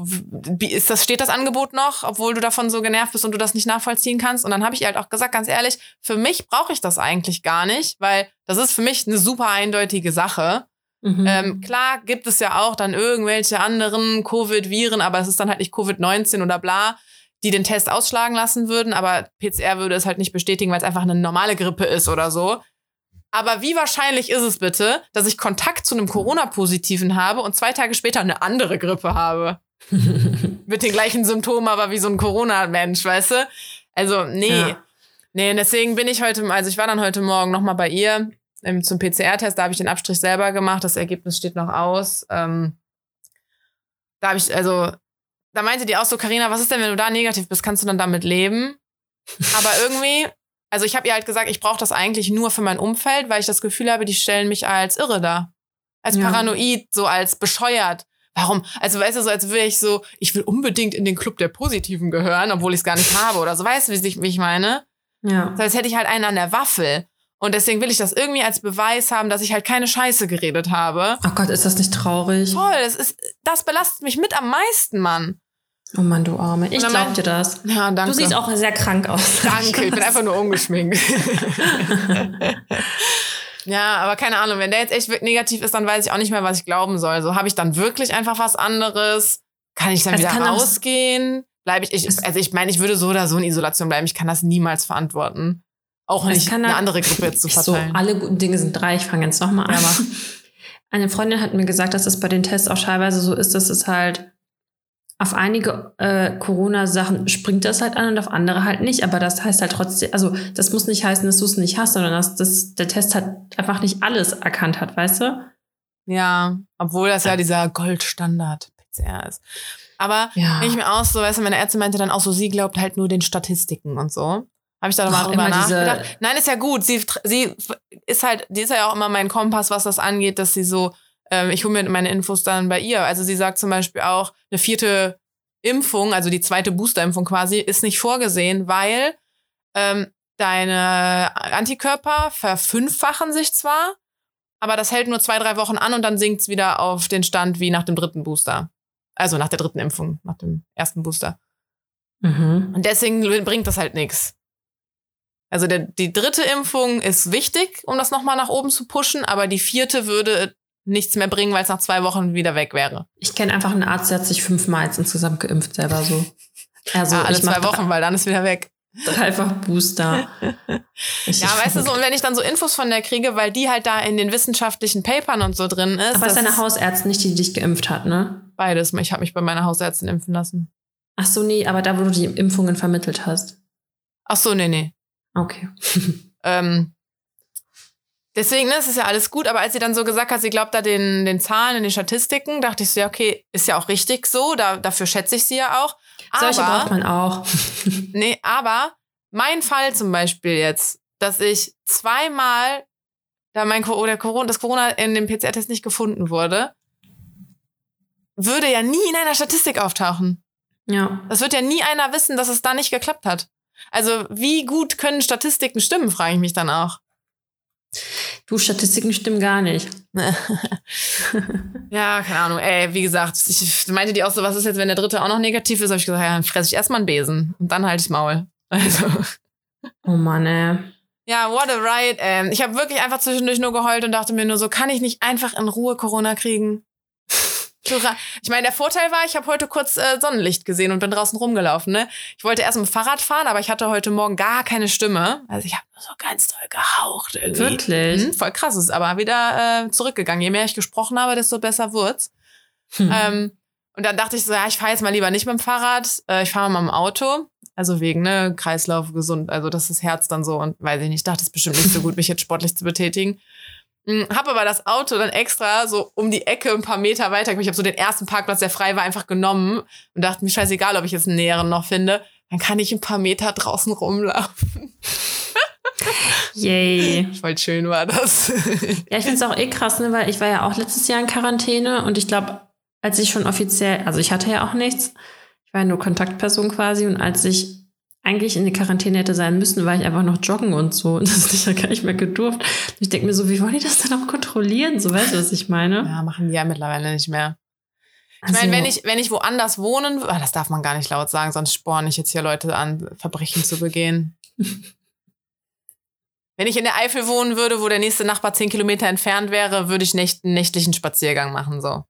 ist das, steht das Angebot noch, obwohl du davon so genervt bist und du das nicht nachvollziehen kannst? Und dann habe ich halt auch gesagt, ganz ehrlich, für mich brauche ich das eigentlich gar nicht, weil das ist für mich eine super eindeutige Sache. Mhm. Ähm, klar gibt es ja auch dann irgendwelche anderen Covid-Viren, aber es ist dann halt nicht Covid-19 oder bla, die den Test ausschlagen lassen würden, aber PCR würde es halt nicht bestätigen, weil es einfach eine normale Grippe ist oder so. Aber wie wahrscheinlich ist es bitte, dass ich Kontakt zu einem Corona-Positiven habe und zwei Tage später eine andere Grippe habe? *laughs* Mit den gleichen Symptomen, aber wie so ein Corona-Mensch, weißt du? Also, nee. Ja. Nee, deswegen bin ich heute, also ich war dann heute Morgen nochmal bei ihr ähm, zum PCR-Test, da habe ich den Abstrich selber gemacht, das Ergebnis steht noch aus. Ähm, da habe ich, also, da meinte die auch so, Karina, was ist denn, wenn du da negativ bist, kannst du dann damit leben? Aber irgendwie, also ich habe ihr halt gesagt, ich brauche das eigentlich nur für mein Umfeld, weil ich das Gefühl habe, die stellen mich als irre dar. Als Ja. paranoid, so als bescheuert. Warum? Also weißt du, so als wäre ich so, ich will unbedingt in den Club der Positiven gehören, obwohl ich es gar nicht *laughs* habe oder so. Weißt du, wie ich, wie ich meine? ja. Das heißt, hätte ich halt einen an der Waffel. Und deswegen will ich das irgendwie als Beweis haben, dass ich halt keine Scheiße geredet habe. Oh Gott, ist das nicht traurig? Voll, das, ist, das belastet mich mit am meisten, Mann. Oh Mann, du Arme. Ich glaub dir das. Ja, danke. Du siehst auch sehr krank aus. Danke, ich bin einfach nur ungeschminkt. *laughs* ja, aber keine Ahnung, wenn der jetzt echt negativ ist, dann weiß ich auch nicht mehr, was ich glauben soll. So, habe ich dann wirklich einfach was anderes? Kann ich dann Es wieder rausgehen? Bleibe ich, ich, also ich meine, ich würde so oder so in Isolation bleiben. Ich kann das niemals verantworten. Auch nicht kann eine halt- andere Gruppe jetzt zu *laughs* so, verteilen. alle guten Dinge sind drei. Ich fange jetzt nochmal an. Eine Freundin hat mir gesagt, dass es bei den Tests auch teilweise so ist, dass es halt auf einige äh, Corona-Sachen springt das halt an und auf andere halt nicht. Aber das heißt halt trotzdem, also das muss nicht heißen, dass du es nicht hast, sondern dass, dass der Test halt einfach nicht alles erkannt hat, weißt du? ja, obwohl das ja dieser Goldstandard PCR ist. Aber Ja. Ich mir auch so, weißt du, meine Ärztin meinte dann auch so, sie glaubt halt nur den Statistiken und so. Habe ich da nochmal drüber nachgedacht. Nein, ist ja gut. Sie, sie ist halt, die ist ja auch immer mein Kompass, was das angeht, dass sie so, ähm, ich hole mir meine Infos dann bei ihr. Also sie sagt zum Beispiel auch, eine vierte Impfung, also die zweite Boosterimpfung quasi, ist nicht vorgesehen, weil ähm, deine Antikörper verfünffachen sich zwar, aber das hält nur zwei, drei Wochen an und dann sinkt es wieder auf den Stand wie nach dem dritten Booster. Also nach der dritten Impfung, nach dem ersten Booster. Mhm. Und deswegen bringt das halt nichts. Also der, die dritte Impfung ist wichtig, um das nochmal nach oben zu pushen, aber die vierte würde nichts mehr bringen, weil es nach zwei Wochen wieder weg wäre. Ich kenne einfach einen Arzt, der hat sich fünfmal jetzt insgesamt geimpft, selber so. Also ja, alle zwei Wochen, weil dann ist wieder weg. Dreifach Booster. *laughs* Ich, Ja, *laughs* weißt du so, und wenn ich dann so Infos von der kriege, weil die halt da in den wissenschaftlichen Papern und so drin ist. Aber es ist deine Hausärztin nicht, die dich geimpft hat, ne? beides. Ich habe mich bei meiner Hausärztin impfen lassen. Ach so, nee, aber da, wo du die Impfungen vermittelt hast. Ach so, nee, nee. Okay. *laughs* Ähm, deswegen, ne, es ist ja alles gut, aber als sie dann so gesagt hat, sie glaubt da den, den Zahlen und den Statistiken, dachte ich so, ja, okay, ist ja auch richtig so, da, dafür schätze ich sie ja auch. Solche aber, braucht man auch. *laughs* Nee, aber mein Fall zum Beispiel jetzt, dass ich zweimal, da mein oder Corona, das Corona in dem PCR-Test nicht gefunden wurde, würde ja nie in einer Statistik auftauchen. Ja. Das wird ja nie einer wissen, dass es da nicht geklappt hat. Also wie gut können Statistiken stimmen, frage ich mich dann auch. Du, Statistiken stimmen gar nicht. Ja, keine Ahnung. Ey, wie gesagt, ich meinte die auch so, was ist jetzt, wenn der dritte auch noch negativ ist? Habe ich gesagt, ja, dann fresse ich erstmal einen Besen und dann halt ich Maul. Also, Oh Mann, ey. ja, what a ride. Ähm, ich habe wirklich einfach zwischendurch nur geheult und dachte mir nur so, kann ich nicht einfach in Ruhe Corona kriegen? So ra- Ich meine, der Vorteil war, ich habe heute kurz äh, Sonnenlicht gesehen und bin draußen rumgelaufen. Ne? Ich wollte erst mit dem Fahrrad fahren, aber ich hatte heute Morgen gar keine Stimme. Also ich habe nur so ganz doll gehaucht irgendwie. Wirklich? Mhm, voll krass. Ist aber wieder äh, zurückgegangen. Je mehr ich gesprochen habe, desto besser wurd's. Hm. Ähm, und dann dachte ich so, ja, ich fahre jetzt mal lieber nicht mit dem Fahrrad, äh, ich fahre mal mit dem Auto. Also wegen, ne, Kreislauf gesund, also das ist Herz dann so und weiß ich nicht, dachte es ist bestimmt nicht so gut, mich jetzt sportlich zu betätigen. Hm, Hab aber das Auto dann extra so um die Ecke ein paar Meter weiter. Ich habe so den ersten Parkplatz, der frei war, einfach genommen und dachte mir, scheißegal, ob ich jetzt einen näheren noch finde. Dann kann ich ein paar Meter draußen rumlaufen. Yay. *laughs* Voll schön war das. *laughs* Ja, ich finde es auch eh krass, ne, weil ich war ja auch letztes Jahr in Quarantäne und ich glaube, als ich schon offiziell, also ich hatte ja auch nichts, ich war ja nur Kontaktperson quasi und als ich eigentlich in die Quarantäne hätte sein müssen, war ich einfach noch joggen und so *laughs* und das ist ja gar nicht mehr gedurft. Und ich denke mir so, wie wollen die das dann auch kontrollieren? So weißt du, was ich meine? ja, machen die ja mittlerweile nicht mehr. Ich Also, meine, wenn ich, wenn ich woanders wohnen, ah, das darf man gar nicht laut sagen, sonst sporne ich jetzt hier Leute an, Verbrechen zu begehen. *laughs* wenn ich in der Eifel wohnen würde, wo der nächste Nachbar zehn Kilometer entfernt wäre, würde ich nicht einen nächtlichen Spaziergang machen, so.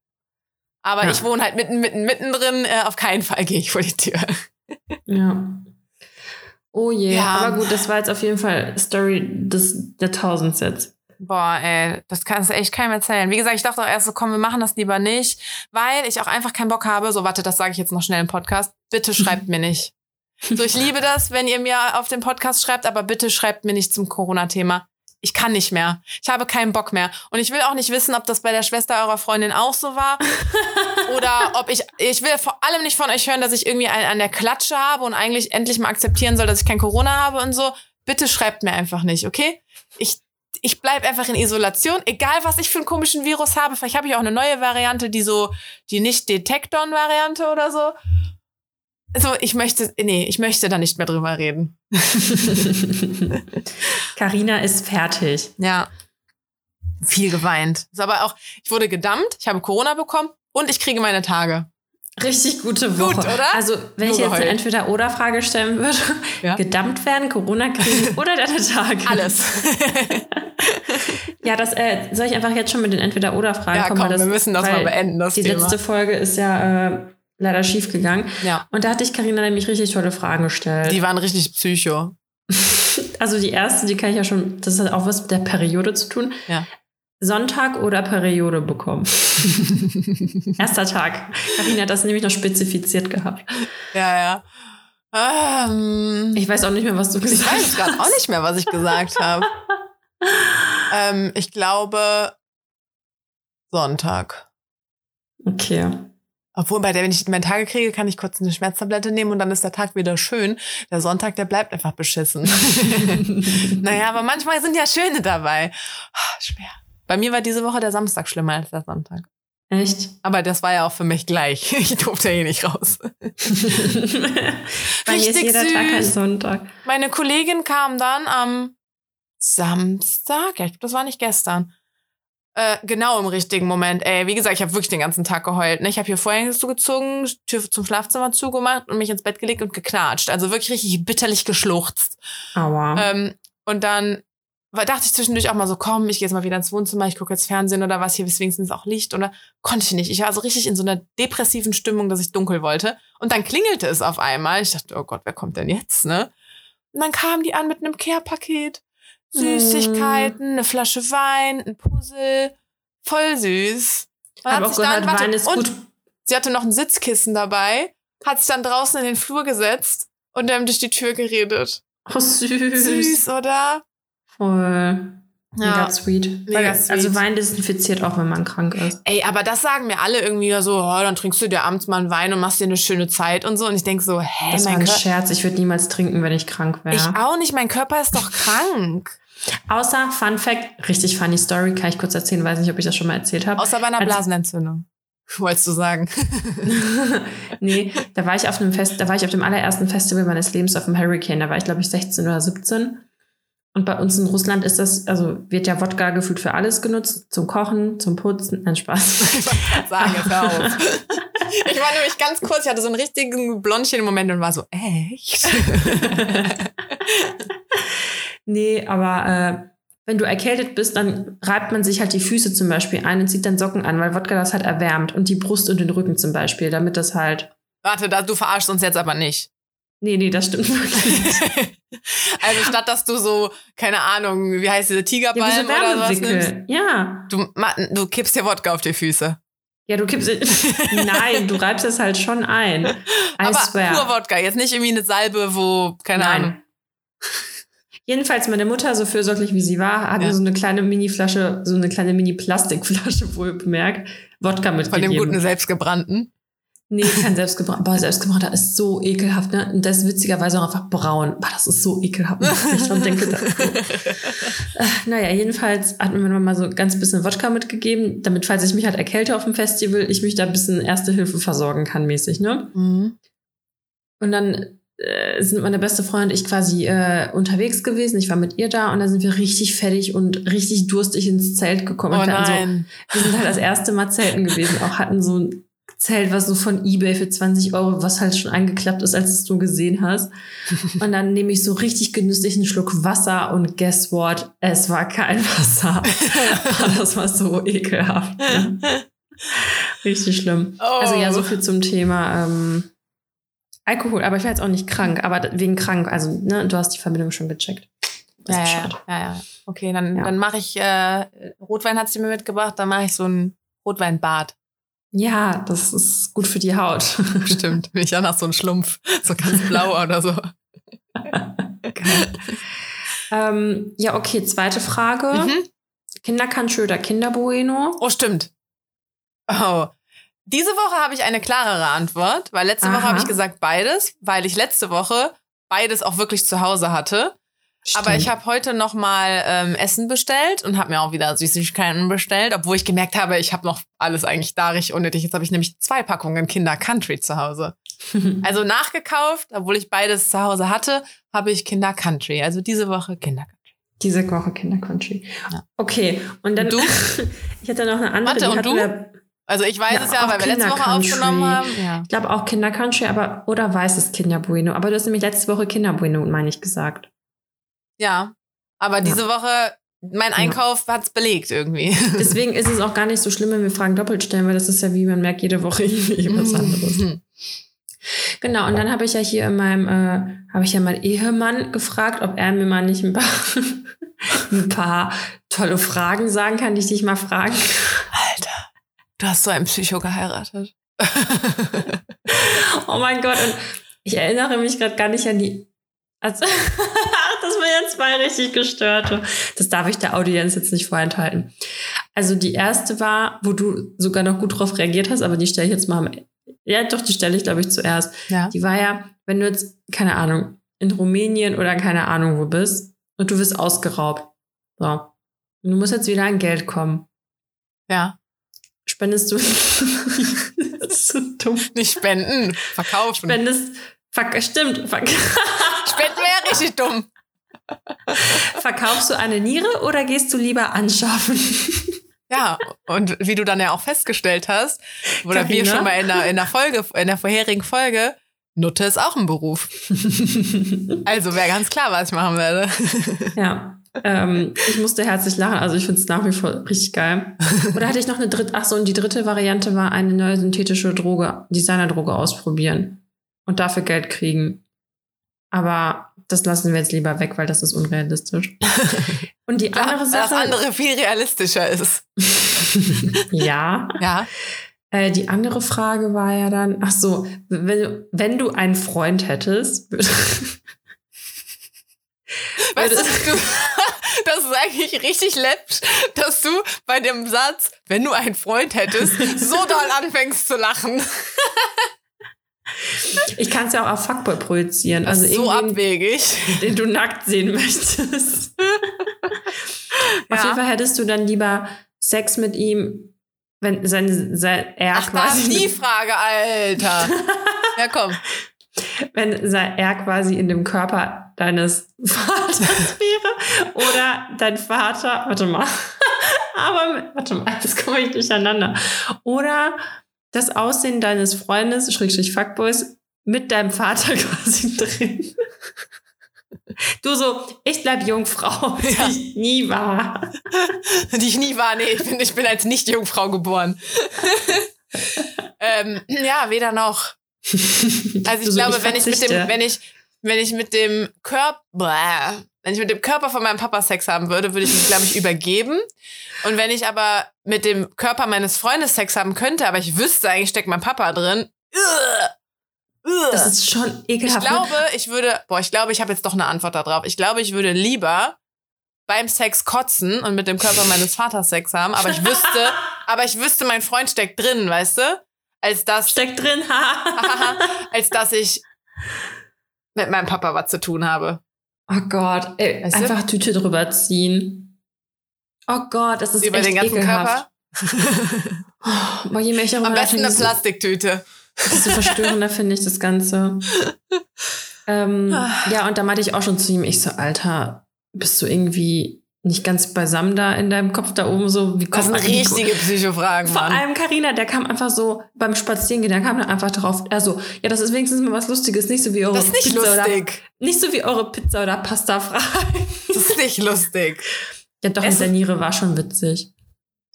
Aber Ja. ich wohne halt mitten, mitten, mittendrin, äh, auf keinen Fall gehe ich vor die Tür. Ja. *laughs* Oh je, Ja. aber gut, das war jetzt auf jeden Fall Story des Jahrtausends jetzt. Boah, ey, das kannst du echt keinem erzählen. Wie gesagt, ich dachte auch erst so, komm, wir machen das lieber nicht, weil ich auch einfach keinen Bock habe. So, warte, das sage ich jetzt noch schnell im Podcast. Bitte schreibt mir nicht. *laughs* So, ich liebe das, wenn ihr mir auf den Podcast schreibt, aber bitte schreibt mir nicht zum Corona-Thema. Ich kann nicht mehr. Ich habe keinen Bock mehr. Und ich will auch nicht wissen, ob das bei der Schwester eurer Freundin auch so war. *laughs* oder ob ich, ich will vor allem nicht von euch hören, dass ich irgendwie einen an der Klatsche habe und eigentlich endlich mal akzeptieren soll, dass ich kein Corona habe und so. Bitte schreibt mir einfach nicht, okay? Ich, ich bleib einfach in Isolation, egal was ich für einen komischen Virus habe. Vielleicht habe ich auch eine neue Variante, die so, die Nicht-Detekton-Variante oder so. Also ich möchte, nee, ich möchte da nicht mehr drüber reden. *laughs* Carina ist fertig. Ja. Viel geweint. Ist aber auch, ich wurde gedammt, ich habe Corona bekommen und ich kriege meine Tage. Richtig gute Woche. Gut, oder? Also, wenn Nur ich jetzt eine geheult. Entweder-Oder-Frage stellen würde, Ja. gedammt werden, Corona kriegen *laughs* oder deine Tage. Alles. Ja, das äh, soll ich einfach jetzt schon mit den Entweder-Oder-Fragen Ja, kommen. komm, das, wir müssen das mal beenden, das Die Thema. letzte Folge ist ja äh, leider schief gegangen. ja. Und da hatte ich Karina nämlich richtig tolle Fragen gestellt. Die waren richtig psycho. *laughs* also die erste, die kann ich ja schon, das hat auch was mit der Periode zu tun. Ja. Sonntag oder Periode bekommen. *laughs* Erster Tag. Karina hat das nämlich noch spezifiziert gehabt. Ja, ja. Ähm, Ich weiß auch nicht mehr, was du ich gesagt weiß hast. gerade auch nicht mehr, was ich gesagt habe. *laughs* ähm, ich glaube Sonntag. Okay. Obwohl, bei der, wenn ich meine Tage kriege, kann ich kurz eine Schmerztablette nehmen und dann ist der Tag wieder schön. Der Sonntag, der bleibt einfach beschissen. *laughs* naja, aber manchmal sind ja schöne dabei. Ah, Schwer. Bei mir war diese Woche der Samstag schlimmer als der Sonntag. Echt? Aber das war ja auch für mich gleich. *laughs* Ich durfte ja eh nicht raus. *laughs* Bei mir ist Richtig jeder Tag ein süß. Sonntag. Meine Kollegin kam dann am Samstag, ja, ich glaub, das war nicht gestern. Äh, genau im richtigen Moment. Ey, wie gesagt, ich habe wirklich den ganzen Tag geheult. Ne? Ich habe hier Vorhänge zugezogen, Tür zum Schlafzimmer zugemacht und mich ins Bett gelegt und geknatscht. Also wirklich richtig bitterlich geschluchzt. Aua. Ähm, und dann dachte ich zwischendurch auch mal so, komm, ich gehe jetzt mal wieder ins Wohnzimmer, ich gucke jetzt Fernsehen oder was, hier ist wenigstens auch Licht. Oder konnte ich nicht. Ich war so richtig in so einer depressiven Stimmung, dass ich dunkel wollte. Und dann klingelte es auf einmal. Ich dachte, oh Gott, wer kommt denn jetzt, ne? Und dann kamen die an mit einem Care-Paket. Süßigkeiten, eine Flasche Wein, ein Puzzle. Voll süß. Und hat auch sich dann- gehört, warte, Wein ist gut. Sie hatte noch ein Sitzkissen dabei, hat sich dann draußen in den Flur gesetzt und dann durch die Tür geredet. Oh, süß. Süß, oder? Voll. Mega sweet. Mega Weil, sweet. Also Wein desinfiziert auch, wenn man krank ist. Ey, aber das sagen mir alle irgendwie so, oh, dann trinkst du dir abends mal einen Wein und machst dir eine schöne Zeit und so. Und ich denk so, hä, Das war mein ein Körper. Scherz. Ich würde niemals trinken, wenn ich krank wäre. Ich auch nicht, mein Körper ist doch *laughs* krank. Außer, Fun Fact, richtig funny Story, kann ich kurz erzählen, weiß nicht, ob ich das schon mal erzählt habe. Außer bei einer Blasenentzündung. *laughs* Wolltest du sagen? *laughs* nee, da war ich auf einem Fest, da war ich auf dem allerersten Festival meines Lebens auf dem Hurricane, da war ich glaube ich 16 oder 17. Und bei uns in Russland ist das, also wird ja Wodka gefühlt für alles genutzt, zum Kochen, zum Putzen, nein, Spaß. *laughs* Ich wollte sagen, jetzt hör auf. Ich war nämlich ganz kurz, ich hatte so einen richtigen Blondchen-Moment und war so, echt? Nee, aber äh, wenn du erkältet bist, dann reibt man sich halt die Füße zum Beispiel ein und zieht dann Socken an, weil Wodka das halt erwärmt und die Brust und den Rücken zum Beispiel, damit das halt. Warte, da, du verarschst uns jetzt aber nicht. Nee, nee, das stimmt wirklich nicht. *laughs* also statt dass du so, keine Ahnung, wie heißt diese Ja, Tigerballen so oder was nimmst. Ja. du, du kippst dir Wodka auf die Füße. Ja, du kippst. *laughs* Nein, du reibst es halt schon ein. I aber swear. pur Wodka, jetzt nicht irgendwie eine Salbe, wo, keine Ahnung. *laughs* Jedenfalls meine Mutter, so fürsorglich wie sie war, hat Ja. mir so eine kleine Mini-Flasche, so eine kleine Mini-Plastikflasche *laughs* wohl bemerkt, Wodka Von mitgegeben. dem guten selbstgebrannten. Nee, kein selbstgebrannter. Boah, selbstgebrannter ist so ekelhaft, ne? Und das ist witzigerweise auch einfach braun. Boah, das ist so ekelhaft. ich dran denke, da, Äh, naja, jedenfalls hat mir meine Mama so ganz bisschen Wodka mitgegeben, damit, falls ich mich halt erkälte auf dem Festival, ich mich da ein bisschen Erste Hilfe versorgen kann, mäßig, ne? Mhm. Und dann sind meine beste Freundin und ich quasi äh, unterwegs gewesen. Ich war mit ihr da und dann sind wir richtig fertig und richtig durstig ins Zelt gekommen. Oh nein. so, wir sind halt das erste Mal zelten gewesen. Auch hatten so ein Zelt, was so von Ebay für 20 Euro, was halt schon angeklappt ist, als du gesehen hast. Und dann nehme ich so richtig genüsslich einen Schluck Wasser und guess what? Es war kein Wasser. *laughs* das war so ekelhaft. Ne? *laughs* Richtig schlimm. Oh. Also ja, so viel zum Thema ähm, Alkohol. Aber ich war jetzt auch nicht krank, aber wegen krank. Also, ne, du hast die Verbindung schon gecheckt. Weiß Ja, ja, Bescheid. ja, ja. Okay, dann, Ja. dann mache ich, äh, Rotwein hat sie mir mitgebracht, dann mache ich so ein Rotweinbad. ja, das ist gut für die Haut. *laughs* Stimmt. Bin ich ja nach so ein Schlumpf, so ganz blau *laughs* oder so. Geil. ähm, ja, okay, zweite Frage. Mhm. Kindercountry oder Kinderbueno? Oh, stimmt. Oh. Diese Woche habe ich eine klarere Antwort, weil letzte Woche Aha. habe ich gesagt beides, weil ich letzte Woche beides auch wirklich zu Hause hatte. Aber ich habe heute noch mal ähm, Essen bestellt und habe mir auch wieder Süßigkeiten bestellt, obwohl ich gemerkt habe, ich habe noch alles eigentlich da richtig unnötig. Jetzt habe ich nämlich zwei Packungen Kinder Country zu Hause. *laughs* Also nachgekauft, obwohl ich beides zu Hause hatte, habe ich Kinder Country. Also diese Woche Kinder Country. Diese Woche Kindercountry. Ja. Okay, und dann Du? *laughs* ich hatte noch eine andere. Warte, und du? Also ich weiß Ja, es ja, weil wir letzte Woche aufgenommen haben. Ja. Ich glaube auch Kindercountry, aber oder weißes Kinderbueno. Aber du hast nämlich letzte Woche Kinderbueno, meine ich, gesagt. ja. Aber diese Woche, mein Einkauf hat's belegt irgendwie. *laughs* Deswegen ist es auch gar nicht so schlimm, wenn wir Fragen doppelt stellen, weil das ist ja, wie man merkt, jede Woche *laughs* irgendwie was anderes. Genau, und dann habe ich ja hier in meinem, äh, habe ich ja meinen Ehemann gefragt, ob er mir mal nicht ein paar, *laughs* ein paar tolle Fragen sagen kann, die ich dich mal fragen. Alter, du hast so einen Psycho geheiratet. *laughs* Oh mein Gott, und ich erinnere mich gerade gar nicht an die. Also, *laughs* das waren ja zwei richtig gestörte. Das darf ich der Audienz jetzt nicht vorenthalten. Also die erste war, wo du sogar noch gut drauf reagiert hast, aber die stelle ich jetzt mal am Ja, doch, die stelle ich, glaube ich, zuerst. Ja. Die war ja, wenn du jetzt, keine Ahnung, in Rumänien oder keine Ahnung wo bist und du wirst ausgeraubt. So. Und du musst jetzt wieder an Geld kommen. Ja. Spendest du. das ist so dumm. Nicht spenden, verkaufen. Spendest. Verk stimmt. Verk *laughs* Spenden wäre richtig dumm. Verkaufst du eine Niere oder gehst du lieber anschaffen? Ja, und wie du dann ja auch festgestellt hast, oder wir Carina? schon mal in der, in der Folge, in der vorherigen Folge, Nutte ist auch ein Beruf. *laughs* Also wäre ganz klar, was ich machen werde. ja. Ähm, ich musste herzlich lachen, also ich finde es nach wie vor richtig geil. Oder hatte ich noch eine dritte, ach so, und die dritte Variante war eine neue synthetische Droge, Designerdroge ausprobieren und dafür Geld kriegen. Aber das lassen wir jetzt lieber weg, weil das ist unrealistisch. *laughs* Und die andere Das Sache. andere viel realistischer ist. *laughs* ja. Ja. Äh, die andere Frage war ja dann, ach so, wenn, wenn du einen Freund hättest, Weißt du, *laughs* das- ist eigentlich richtig läppisch, dass du bei dem Satz, wenn du einen Freund hättest, so doll anfängst zu lachen. ich kann es ja auch auf Fuckboy projizieren. Also so abwegig. den du nackt sehen möchtest. *laughs* Auf Ja. jeden Fall hättest du dann lieber Sex mit ihm, wenn sein, sein er Ach, das quasi ist die Frage, Alter. *laughs* Ja, komm. Wenn er quasi in dem Körper deines *laughs* Vaters wäre oder dein Vater, warte mal, *laughs* aber warte mal, das komme ich durcheinander. Oder das Aussehen deines Freundes, Schrägstrich Fuckboys, mit deinem Vater *laughs* quasi drin. Du so, ich bleib Jungfrau, die Ja. ich nie war. Die ich nie war. Nee, ich bin, ich bin als Nicht-Jungfrau geboren. ähm, ja, weder noch. *laughs* Also ich so, glaube, wenn ich mit dem, wenn ich, wenn ich mit dem Körper, wenn ich mit dem Körper von meinem Papa Sex haben würde, würde ich mich, glaube ich, *laughs* übergeben. Und wenn ich aber mit dem Körper meines Freundes Sex haben könnte, aber ich wüsste, eigentlich steckt mein Papa drin. Das ist schon ich ekelhaft. ne? glaube, ich würde, boah, ich glaube, ich habe jetzt doch eine Antwort darauf. Ich glaube, ich würde lieber beim Sex kotzen und mit dem Körper meines Vaters Sex haben, aber ich wüsste, *laughs* aber ich wüsste, mein Freund steckt drin, weißt du? Als dass, Steckt drin. *laughs* als dass ich mit meinem Papa was zu tun habe. Oh Gott, ey, Weißt du? einfach Tüte drüber ziehen. Oh Gott, das ist Über echt den ganzen ekelhaft. Körper. *laughs* Boah, je mehr ich Am besten eine Plastiktüte. desto verstörender finde ich das Ganze. *laughs* Ähm, Ah. ja, und da meinte ich auch schon zu ihm, ich so, Alter, bist du irgendwie nicht ganz beisammen da in deinem Kopf da oben so? Wie Das kommt sind richtige Psychofragen, Vor Mann. allem Carina, der kam einfach so beim Spazierengehen, der kam dann einfach drauf, also, ja, das ist wenigstens mal was Lustiges, nicht so wie eure Das ist nicht Pizza lustig. oder nicht so wie eure Pizza oder Pasta fragen. Das ist nicht lustig. Ja, doch, mit der Niere war schon witzig.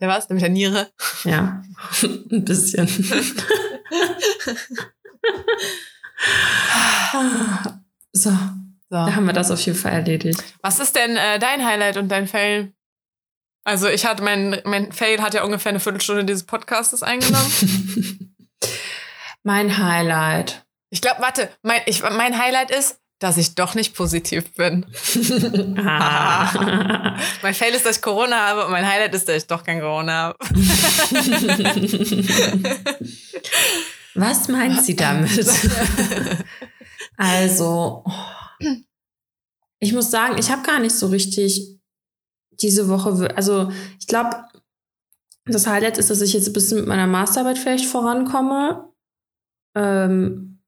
Der was? Der mit der Niere? Ja, *laughs* ein bisschen. *laughs* so, So. da haben wir das auf jeden Fall erledigt. Was ist denn äh, dein Highlight und dein Fail? Also ich hatte mein, mein Fail hat ja ungefähr eine Viertelstunde dieses Podcastes eingenommen. *laughs* mein Highlight. Ich glaube, warte, mein, ich, mein Highlight ist, dass ich doch nicht positiv bin. Ah. *laughs* Mein Fail ist, dass ich Corona habe und mein Highlight ist, dass ich doch kein Corona habe. *laughs* Was meint sie damit? also, ich muss sagen, ich habe gar nicht so richtig diese Woche, also ich glaube, das Highlight ist, dass ich jetzt ein bisschen mit meiner Masterarbeit vielleicht vorankomme. Ähm,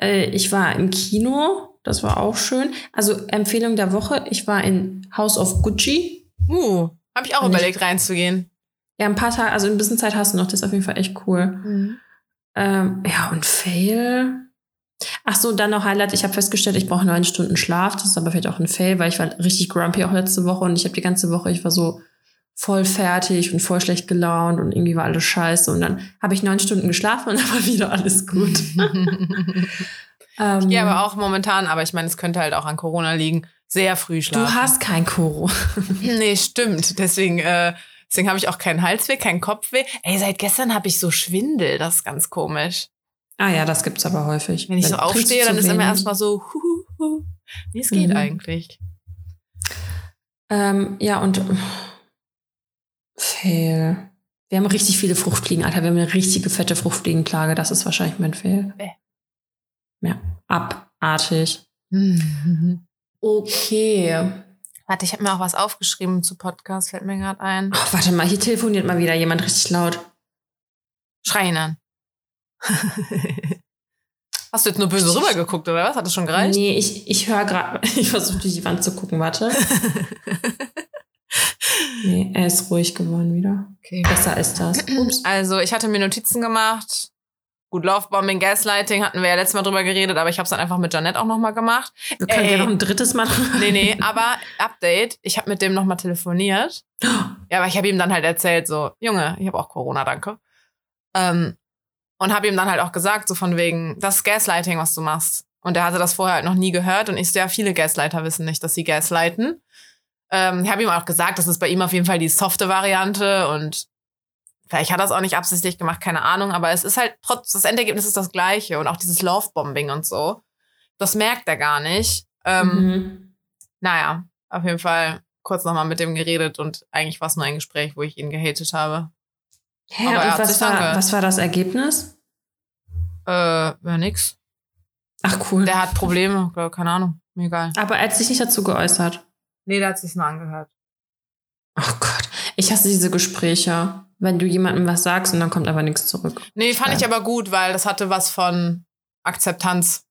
äh, ich war im Kino Das war auch schön. Also Empfehlung der Woche, ich war in House of Gucci. Uh, habe ich auch Und ich- überlegt reinzugehen. Ja, ein paar Tage, also ein bisschen Zeit hast du noch, das ist auf jeden Fall echt cool. Mhm. Ähm, ja, und Fail. Ach so, dann noch Highlight. Ich habe festgestellt, ich brauche neun Stunden Schlaf. Das ist aber vielleicht auch ein Fail, weil ich war richtig grumpy auch letzte Woche und ich habe die ganze Woche, ich war so voll fertig und voll schlecht gelaunt und irgendwie war alles scheiße. Und dann habe ich neun Stunden geschlafen und *laughs* dann war wieder alles gut. *laughs* ähm, ja, aber auch momentan, aber ich meine, es könnte halt auch an Corona liegen, sehr früh schlafen. Du hast kein Koro. *laughs* Nee, stimmt. Deswegen, äh, deswegen habe ich auch keinen Halsweh, keinen Kopfweh. Ey, seit gestern habe ich so Schwindel. Das ist ganz komisch. Ah ja, das gibt's aber häufig. Wenn ich so trinkst du aufstehe, dann ist immer erstmal so, hu, hu, hu. Nee, es geht Mhm. eigentlich. Ähm, ja, und Fail. Wir haben richtig viele Fruchtfliegen, Alter. Wir haben eine richtige fette Fruchtfliegenplage. Das ist wahrscheinlich mein Fail. Bäh. Ja, abartig. Mhm. *laughs* Okay. Warte, ich habe mir auch was aufgeschrieben zu Podcast, fällt mir gerade ein. Ach, warte mal, hier telefoniert mal wieder jemand richtig laut. Schrei ihn an. *laughs* Hast du jetzt nur böse rübergeguckt, oder was? Hat das schon gereicht? Nee, ich, ich höre gerade, *laughs* ich versuche durch die Wand zu gucken, warte. *laughs* Nee, er ist ruhig geworden wieder. okay. Besser ist das. Ups. Also, ich hatte mir Notizen gemacht. Gut, Lovebombing, Gaslighting hatten wir ja letztes Mal drüber geredet, aber ich habe es dann einfach mit Janette auch nochmal gemacht. Wir können ja noch ein drittes Mal. Nee, nee, aber Update, ich habe mit dem nochmal telefoniert. *gasps* Ja, aber ich habe ihm dann halt erzählt, so, Junge, ich habe auch Corona, danke. Ähm, und habe ihm dann halt auch gesagt, so von wegen, das ist Gaslighting, was du machst. Und er hatte das vorher halt noch nie gehört und ich ja, viele Gaslighter wissen nicht, dass sie gaslighten. Ähm, ich habe ihm auch gesagt, das ist bei ihm auf jeden Fall die softe Variante und vielleicht hat er es auch nicht absichtlich gemacht, keine Ahnung, aber es ist halt trotz, das Endergebnis ist das gleiche und auch dieses Lovebombing und so. Das merkt er gar nicht. Ähm, Mhm. naja, auf jeden Fall kurz nochmal mit dem geredet und eigentlich war es nur ein Gespräch, wo ich ihn gehatet habe. Hä, Aber er und was war, was war das Ergebnis? Äh, ja, nix. Ach cool. Der hat Probleme, glaub, keine Ahnung, mir egal. Aber er hat sich nicht dazu geäußert. Nee, der hat sich nur angehört. Ach Gott, ich hasse diese Gespräche, wenn du jemandem was sagst und dann kommt aber nichts zurück. Nee, fand ich Ja. aber gut, weil das hatte was von Akzeptanz.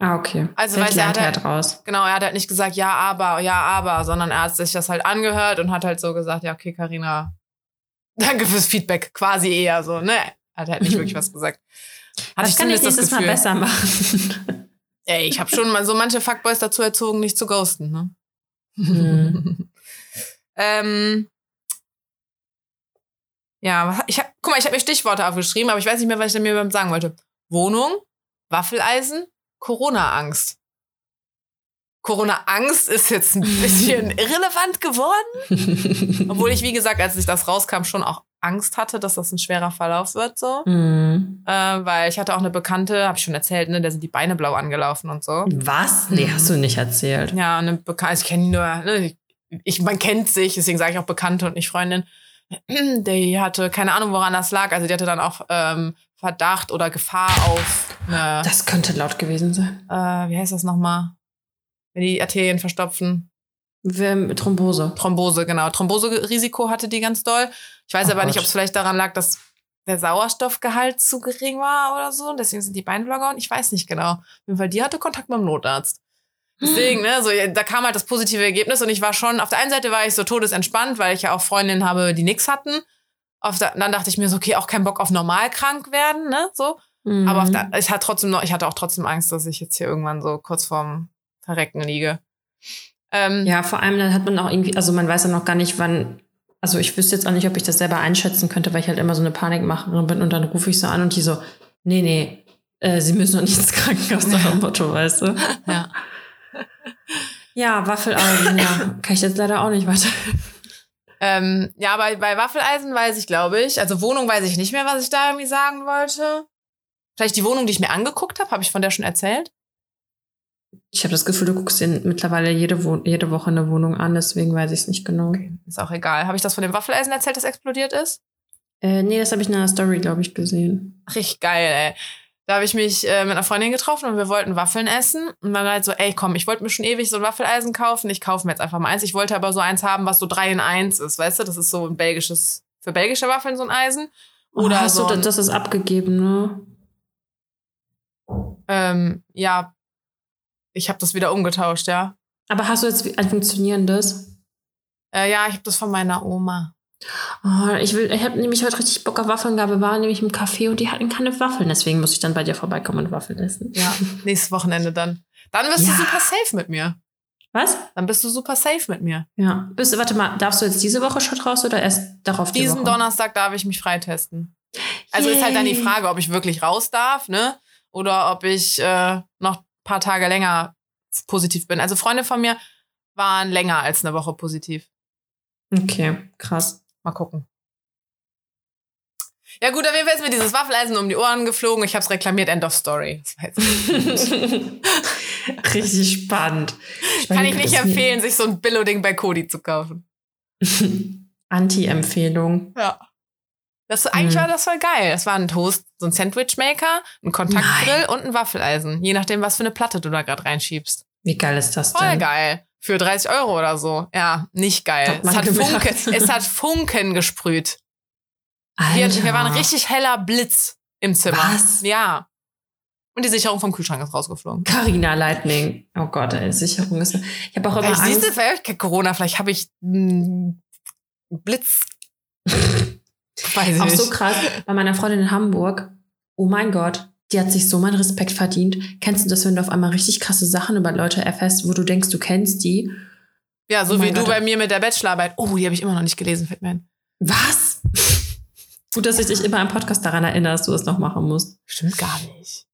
Ah, okay. Also, Vielleicht weißt du, er hat er halt- halt raus. Genau, er hat halt nicht gesagt, ja, aber, ja, aber, sondern er hat sich das halt angehört und hat halt so gesagt, ja, okay, Karina, *laughs* danke fürs Feedback, quasi eher so, ne? Hat halt nicht wirklich *laughs* was gesagt. Hatte Das kann ich nächstes Mal besser machen. *laughs* Ey, ich habe schon mal so manche Fuckboys dazu erzogen, nicht zu ghosten, ne? Hm. *laughs* ähm, ja, ich hab, guck mal, ich habe mir Stichworte aufgeschrieben, aber ich weiß nicht mehr, was ich mir sagen wollte. Wohnung, Waffeleisen, Corona-Angst. Corona-Angst ist jetzt ein bisschen *laughs* irrelevant geworden. Obwohl ich, wie gesagt, als ich das rauskam, schon auch Angst hatte, dass das ein schwerer Verlauf wird, so. Hm. Äh, weil ich hatte auch eine Bekannte, habe ich schon erzählt, ne, der sind die Beine blau angelaufen und so. Was? Nee, hast du nicht erzählt. Ja, eine Bekannte, ich kenne nur, ne, ich, man kennt sich, deswegen sage ich auch Bekannte und nicht Freundin. *clears throat* Die hatte keine Ahnung, woran das lag. Also die hatte dann auch ähm, Verdacht oder Gefahr auf eine, Das könnte laut gewesen sein. äh, wie heißt das nochmal? Wenn die Arterien verstopfen. Thrombose. Thrombose, genau. Thrombose-Risiko hatte die ganz doll. Ich weiß Oh aber nicht, Gott. ob es vielleicht daran lag, dass der Sauerstoffgehalt zu gering war oder so. Und deswegen sind die Beine blau geworden. Ich weiß nicht genau. Auf jeden Fall, die hatte Kontakt mit dem Notarzt. Deswegen, ne, so, da kam halt das positive Ergebnis und ich war schon, auf der einen Seite war ich so todesentspannt, weil ich ja auch Freundinnen habe, die nix hatten. Auf der, dann dachte ich mir so, okay, auch kein Bock auf normal krank werden, ne, so. Mhm. Aber der, ich hatte trotzdem noch, ich hatte auch trotzdem Angst, dass ich jetzt hier irgendwann so kurz vorm Verrecken liege. Ähm, Ja, vor allem dann hat man auch irgendwie, also man weiß ja noch gar nicht, wann. Also ich wüsste jetzt auch nicht, ob ich das selber einschätzen könnte, weil ich halt immer so eine Panikmacherin bin und dann rufe ich so an und die so, nee, nee, äh, sie müssen noch nicht ins Krankenhaus nach dem Motto, weißt du? ja. *laughs* Ja, Waffelaugen, ja, kann ich jetzt leider auch nicht weiter. Ähm, ja, bei, bei Waffeleisen weiß ich, glaube ich. Also Wohnung weiß ich nicht mehr, was ich da irgendwie sagen wollte. Vielleicht die Wohnung, die ich mir angeguckt habe, habe ich von der schon erzählt. Ich habe das Gefühl, du guckst dir mittlerweile jede, Wo jede Woche eine Wohnung an, deswegen weiß ich es nicht genau. Ist auch egal. Habe ich das von dem Waffeleisen erzählt, das explodiert ist? Äh, nee, das habe ich in einer Story, glaube ich, gesehen. Richtig geil, ey. Da habe ich mich äh, mit einer Freundin getroffen und wir wollten Waffeln essen. Und dann halt so, ey, komm, ich wollte mir schon ewig so ein Waffeleisen kaufen. Ich kaufe mir jetzt einfach mal eins. Ich wollte aber so eins haben, was so drei in eins ist, weißt du? Das ist so ein belgisches, für belgische Waffeln so ein Eisen. Oder oh, hast so du, das ist abgegeben, ne? ähm, ja, Ich habe das wieder umgetauscht, ja. Aber hast du jetzt ein funktionierendes? Äh, ja, ich habe das von meiner Oma. Oh, ich will, ich habe nämlich heute richtig Bock auf Waffeln gehabt. Wir waren nämlich im Café und die hatten keine Waffeln. Deswegen muss ich dann bei dir vorbeikommen und Waffeln essen. Ja, nächstes Wochenende dann. Dann wirst Ja. du super safe mit mir. Was? Dann bist du super safe mit mir. Ja. Bist, warte mal, darfst du jetzt diese Woche schon raus oder erst darauf die Diesen Woche? Donnerstag darf ich mich freitesten. Also ist halt dann die Yay. Frage, ob ich wirklich raus darf, ne? Oder ob ich äh, noch paar Tage länger positiv bin. Also Freunde von mir waren länger als eine Woche positiv. Okay, krass. Mal gucken. Ja gut, auf jeden Fall ist mir dieses Waffeleisen um die Ohren geflogen. Ich habe es reklamiert. End of Story. *laughs* Richtig spannend. Kann ich nicht empfehlen, sich so ein Billo-Ding bei Kodi zu kaufen. *laughs* Anti-Empfehlung. Ja. Das, eigentlich Mhm. war das voll geil. Das war ein Toast, so ein Sandwichmaker, ein Kontaktgrill und ein Waffeleisen. Je nachdem, was für eine Platte du da gerade reinschiebst. Wie geil ist das Voll denn? geil. Für 30 Euro oder so. Ja, nicht geil. Es hat, gemerkt. Funke, es hat Funken gesprüht. Alter. Hier, hier war ein richtig heller Blitz im Zimmer. Was? Ja. Und die Sicherung vom Kühlschrank ist rausgeflogen. Carina Lightning. Oh Gott, ey, Sicherung ist. Ich habe auch immer Vielleicht siehst Angst. du, vielleicht Corona, vielleicht habe ich einen Blitz. *laughs* Weiß Auch nicht. so krass. Bei meiner Freundin in Hamburg. Oh mein Gott. Die hat sich so meinen Respekt verdient. Kennst du das, wenn du auf einmal richtig krasse Sachen über Leute erfährst, wo du denkst, du kennst die? ja, so Oh wie mein du Gott. bei mir mit der Bachelorarbeit. Oh, die habe ich immer noch nicht gelesen, fällt mir ein. Was? *laughs* Gut, dass ich dich immer im Podcast daran erinnere, dass du das noch machen musst. Stimmt gar nicht.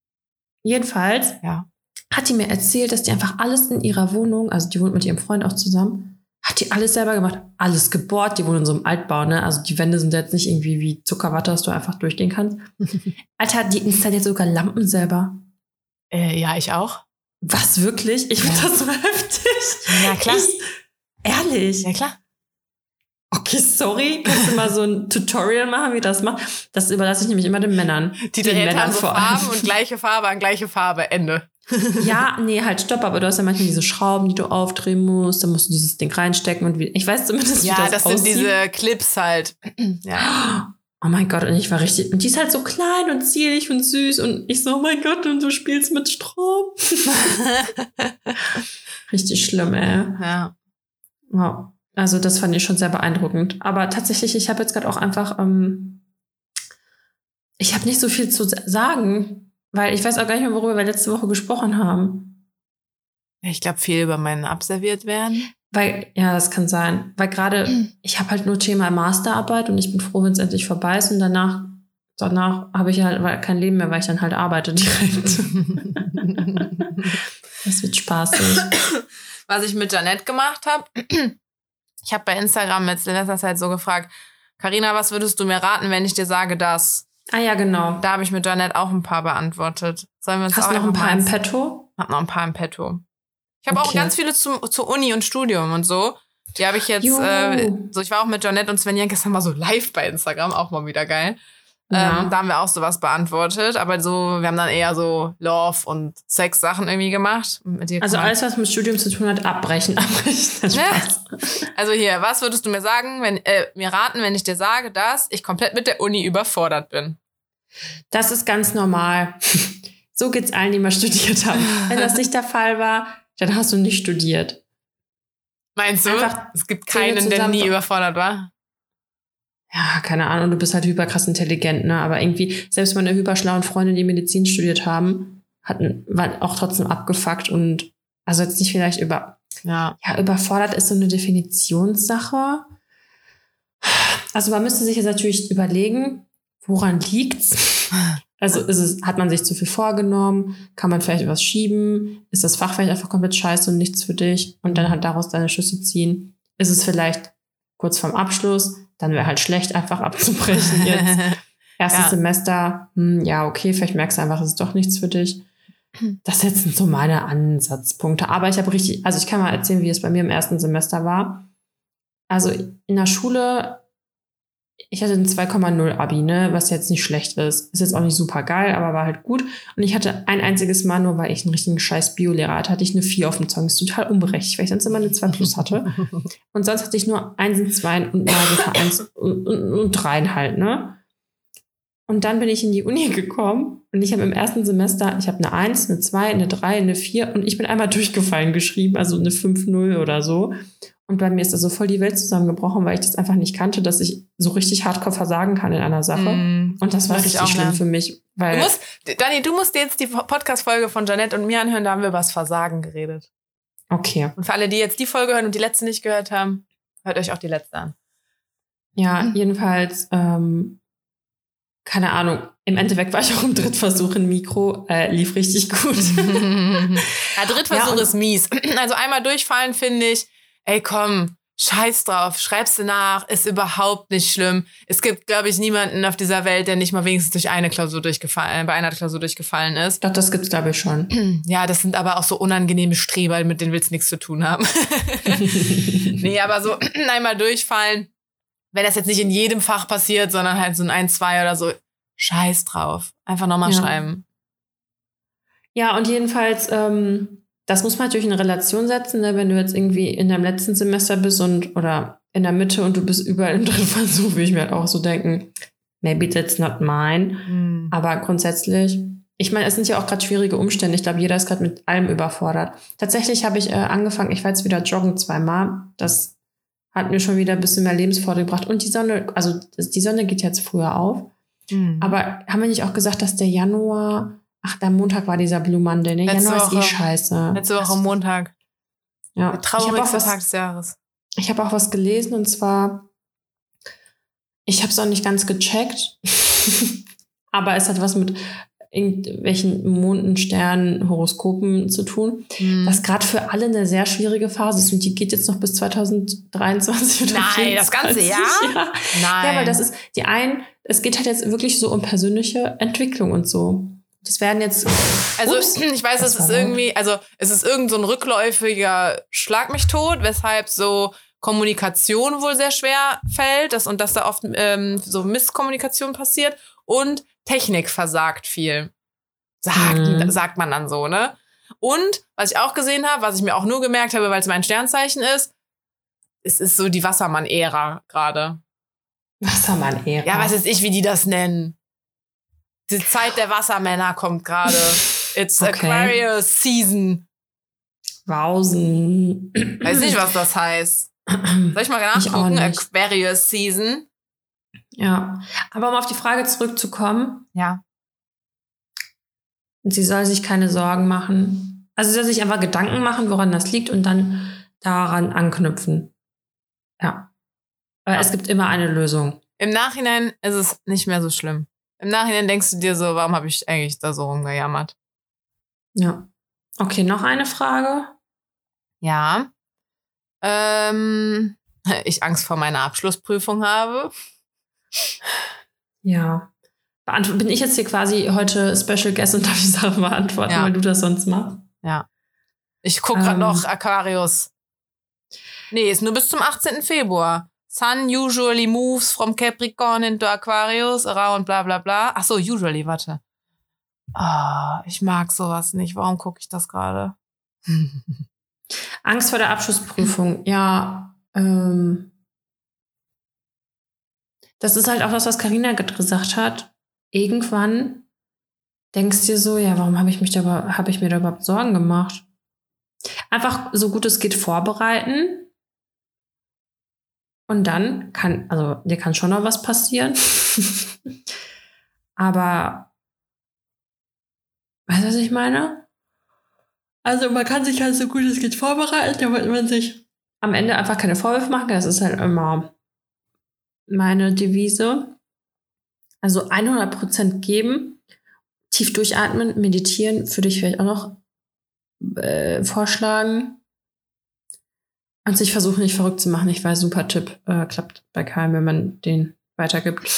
Jedenfalls Ja. hat die mir erzählt, dass die einfach alles in ihrer Wohnung, also die wohnt mit ihrem Freund auch zusammen, hat die alles selber gemacht, alles gebohrt. Die wohnen in so einem Altbau, ne? Also die Wände sind jetzt nicht irgendwie wie Zuckerwatte, dass du einfach durchgehen kannst. *laughs* Alter, die installiert sogar Lampen selber. Äh, ja, ich auch. Was wirklich? Ich finde Ja. das so *laughs* heftig. Ja, klar. Ich, ehrlich. Ja, klar. Okay, sorry. Kannst du mal so ein Tutorial machen, wie das macht? Das überlasse ich nämlich immer den Männern. Die Den Drähte Männern haben so vor allem. Farben und gleiche Farbe an gleiche Farbe. Ende. *laughs* Ja, nee, halt stopp, aber du hast ja manchmal diese Schrauben, die du aufdrehen musst, dann musst du dieses Ding reinstecken und wie, ich weiß zumindest, wie Ja, das, das, sind aussieht. diese Clips halt. *clears throat* ja. Oh mein Gott, und ich war richtig, und die ist halt so klein und zierlich und süß und ich so, oh mein Gott, und du spielst mit Strom. *laughs* richtig schlimm, ey. ja. Wow. Also das fand ich schon sehr beeindruckend. Aber tatsächlich, ich habe jetzt gerade auch einfach, ähm, ich habe nicht so viel zu sa- sagen, weil ich weiß auch gar nicht mehr, worüber wir letzte Woche gesprochen haben. Ich glaube, viel über meinen abserviert werden. Weil, ja, das kann sein. Weil gerade, *clears throat* ich habe halt nur Thema Masterarbeit und ich bin froh, wenn es endlich vorbei ist und danach, danach habe ich halt kein Leben mehr, weil ich dann halt arbeite direkt. *laughs* Das wird spaßig. Was ich mit Janette gemacht habe, ich habe bei Instagram jetzt in letzter Zeit so gefragt, Karina, was würdest du mir raten, wenn ich dir sage das? Ah ja, genau. Da habe ich mit Janette auch ein paar beantwortet. Sollen wir uns Hast auch du noch ein paar im Petto? Hab noch ein paar im Petto. Ich habe auch Okay. ganz viele zu, zur Uni und Studium und so. Die habe ich jetzt, äh, so ich war auch mit Janette und Svenja gestern mal so live bei Instagram, auch mal wieder geil. Ja. Ähm, da haben wir auch sowas beantwortet, aber so, wir haben dann eher so Love und Sex-Sachen irgendwie gemacht. Also alles, was mit Studium zu tun hat, abbrechen, *laughs* abbrechen. Spaß. Also hier, was würdest du mir sagen, wenn äh, mir raten, wenn ich dir sage, dass ich komplett mit der Uni überfordert bin? Das ist ganz normal. *laughs* So geht's allen, die mal studiert haben. Wenn das nicht der Fall war, dann hast du nicht studiert. Meinst du? Einfach es gibt keinen, der nie überfordert war. Ja, keine Ahnung, du bist halt hyperkrass intelligent, ne? Aber irgendwie, selbst meine hyperschlauen Freunde, die Medizin studiert haben, hatten, waren auch trotzdem abgefuckt und also jetzt nicht vielleicht über, Ja. ja, überfordert ist so eine Definitionssache. Also man müsste sich jetzt natürlich überlegen, woran liegt's? Also ist es, hat man sich zu viel vorgenommen? Kann man vielleicht was schieben? Ist das Fach vielleicht einfach komplett scheiße und nichts für dich? Und dann halt daraus deine Schlüsse ziehen? Ist es vielleicht kurz vorm Abschluss? Dann wäre halt schlecht, einfach abzubrechen *laughs* jetzt. Erstes Ja. Semester, hm, ja, okay, vielleicht merkst du einfach, es ist doch nichts für dich. Das jetzt sind so meine Ansatzpunkte. Aber ich habe richtig, also ich kann mal erzählen, wie es bei mir im ersten Semester war. Also in der Schule, ich hatte ein 2,0 Abi, ne, was jetzt nicht schlecht ist. Ist jetzt auch nicht super geil, aber war halt gut. Und ich hatte ein einziges Mal, nur weil ich einen richtigen scheiß Biolehrer hatte, hatte ich eine 4 auf dem Zeugnis. Total unberechtigt, weil ich sonst immer eine 2 plus hatte. *laughs* Und sonst hatte ich nur Einsen, Zweien und mal so ein Eins *laughs* und, und, und Dreien halt, ne? Und dann bin ich in die Uni *laughs* gekommen Und ich habe im ersten Semester, ich habe eine 1, eine 2, eine 3, eine 4 und ich bin einmal durchgefallen geschrieben, also eine 5-0 oder so. Und bei mir ist da so voll die Welt zusammengebrochen, weil ich das einfach nicht kannte, dass ich so richtig hardcore versagen kann in einer Sache. Mm, und das war richtig auch schlimm lernen. für mich, weil Du musst, Dani, du musst jetzt die Podcast-Folge von Janette und mir anhören, da haben wir über das Versagen geredet. okay. Und für alle, die jetzt die Folge hören und die letzte nicht gehört haben, hört euch auch die letzte an. Ja, jedenfalls, ähm, keine Ahnung. Im Endeffekt war ich auch im Drittversuch in Mikro, äh, lief richtig gut. *laughs* *laughs* ja, Drittversuch Ja, ist mies. Also einmal durchfallen finde ich, ey komm, scheiß drauf, schreibst du nach, ist überhaupt nicht schlimm. Es gibt, glaube ich, niemanden auf dieser Welt, der nicht mal wenigstens durch eine Klausur durchgefallen, bei einer Klausur durchgefallen ist. Doch, das gibt's, glaube ich, schon. *clears throat* Ja, das sind aber auch so unangenehme Streber, mit denen willst du nichts zu tun haben. *laughs* nee, aber so *clears throat* einmal durchfallen, wenn das jetzt nicht in jedem Fach passiert, sondern halt so ein 1, 2 oder so, scheiß drauf. Einfach nochmal Ja. schreiben. Ja, und jedenfalls, ähm, das muss man natürlich in Relation setzen, ne? wenn du jetzt irgendwie in deinem letzten Semester bist und oder in der Mitte und du bist überall im *laughs* dritten Versuch, würde ich mir halt auch so denken, maybe that's not mine. Aber grundsätzlich, ich meine, es sind ja auch gerade schwierige Umstände. Ich glaube, jeder ist gerade mit allem überfordert. Tatsächlich habe ich äh, angefangen, ich war jetzt wieder joggen zweimal. Das hat mir schon wieder ein bisschen mehr Lebensfreude gebracht. Und die Sonne, also die Sonne geht jetzt früher auf. Mhm. Aber haben wir nicht auch gesagt, dass der Januar, ach, der Montag war dieser Blue Monday, ne? Letzte Januar ist eh scheiße. Letzte Woche Montag. Ja. Der Ich habe auch, traurigste was- Tag des Jahres. ich hab auch was gelesen und zwar, ich habe es auch nicht ganz gecheckt, *laughs* aber es hat was mit irgendwelchen Monden, Sternen, Horoskopen zu tun. Mhm. Das gerade für alle eine sehr schwierige Phase ist und die geht jetzt noch bis 2023 oder Nein, das ganze 24. Jahr? Ja. Nein. ja, weil das ist die einen, es geht halt jetzt wirklich so um persönliche Entwicklung und so. Das werden jetzt Also Ups, *clears throat* ich weiß, es ist irgendwie, also es ist irgend so ein rückläufiger Schlag mich tot, weshalb so Kommunikation wohl sehr schwer fällt das, und dass da oft ähm, so Misskommunikation passiert und Technik versagt viel. Sagt, Mhm. sagt man dann so, ne? Und was ich auch gesehen habe, was ich mir auch nur gemerkt habe, weil es mein Sternzeichen ist, es ist so die Wassermann-Ära gerade. Wassermann-Ära. Ja, weiß jetzt ich, wie die das nennen. Die Zeit der Wassermänner kommt gerade. It's Okay. Aquarius Season. Wausen. Weiß nicht, was das heißt. Soll ich mal Ich nachgucken? nicht. Aquarius Season. Ja, aber um auf die Frage zurückzukommen, Ja. sie soll sich keine Sorgen machen. Also sie soll sich einfach Gedanken machen, woran das liegt und dann daran anknüpfen. Ja. Weil es gibt immer eine Lösung. Im Nachhinein ist es nicht mehr so schlimm. Im Nachhinein denkst du dir so, warum habe ich eigentlich da so rumgejammert? Ja. Okay, noch eine Frage. Ja. Ähm, *laughs* ich Angst vor meiner Abschlussprüfung habe. Ja. Bin ich jetzt hier quasi heute Special Guest und darf die Sachen beantworten, Ja. weil du das sonst machst? Ich gucke gerade Ähm. noch Aquarius. Nee, ist nur bis zum 18. Februar. Sun usually moves from Capricorn into Aquarius around bla bla bla. Ach so, usually, warte. Ah, ich mag sowas nicht. Warum gucke ich das gerade? *laughs* Angst vor der Abschlussprüfung. Ja, ähm, das ist halt auch das, was Karina gesagt hat. Irgendwann denkst du dir so, ja, warum habe ich mich da, habe ich mir da überhaupt Sorgen gemacht? Einfach so gut es geht vorbereiten. Und dann kann, also dir kann schon noch was passieren. *laughs* Aber weißt du, was ich meine? Also man kann sich halt so gut es geht vorbereiten, damit man sich am Ende einfach keine Vorwürfe machen kann. Das ist halt immer meine Devise. Also 100% geben, tief durchatmen, meditieren, für dich vielleicht auch noch äh, vorschlagen. Und sich versuchen, nicht verrückt zu machen. Ich weiß, super Tipp. Äh, klappt bei keinem, wenn man den weitergibt.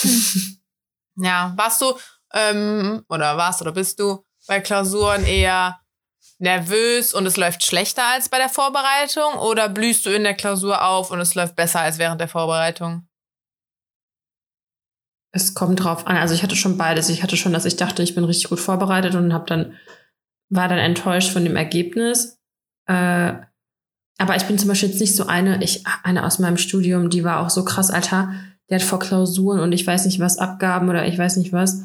Ja, warst du, ähm, oder warst oder bist du bei Klausuren eher nervös und es läuft schlechter als bei der Vorbereitung oder blühst du in der Klausur auf und es läuft besser als während der Vorbereitung? Es kommt drauf an. Also ich hatte schon beides. Ich hatte schon, dass ich dachte, ich bin richtig gut vorbereitet und habe dann war dann enttäuscht von dem Ergebnis. Äh, aber ich bin zum Beispiel jetzt nicht so eine, ich eine aus meinem Studium, die war auch so krass, Alter. Der hat vor Klausuren und ich weiß nicht was Abgaben oder ich weiß nicht was.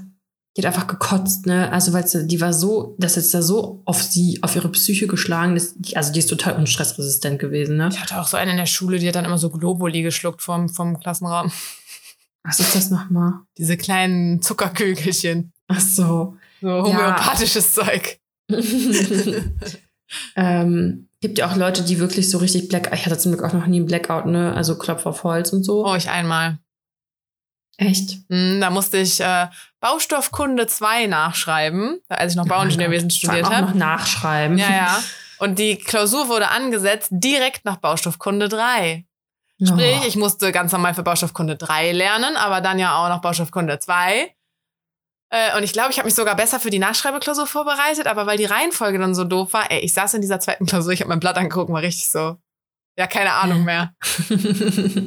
die hat einfach gekotzt, ne? Also, weil sie, die war so, das ist da so auf sie, auf ihre Psyche geschlagen. Das, also, die ist total unstressresistent gewesen, ne? Ich hatte auch so eine in der Schule, die hat dann immer so Globuli geschluckt vom, vom Klassenraum. *laughs* Was ist das nochmal? Diese kleinen Zuckerkügelchen. Ach so. So homöopathisches ja. Zeug. *laughs* *laughs* ähm, gibt ja auch Leute, die wirklich so richtig Blackout. Ich hatte zum Glück auch noch nie einen Blackout, ne? Also Klopf auf Holz und so. Oh, ich einmal. Echt? Mm, da musste ich äh, Baustoffkunde 2 nachschreiben, als ich noch Bauingenieurwesen ja, studiert habe. noch nachschreiben. Ja, ja. *laughs* Und die Klausur wurde angesetzt direkt nach Baustoffkunde 3. Sprich, oh. ich musste ganz normal für Baustoffkunde 3 lernen, aber dann ja auch noch Baustoffkunde 2. Äh, und ich glaube, ich habe mich sogar besser für die Nachschreibeklausur vorbereitet, aber weil die Reihenfolge dann so doof war, ey, ich saß in dieser zweiten *laughs* Klausur, ich habe mein Blatt angeguckt, war richtig so, ja, keine Ahnung mehr. *laughs*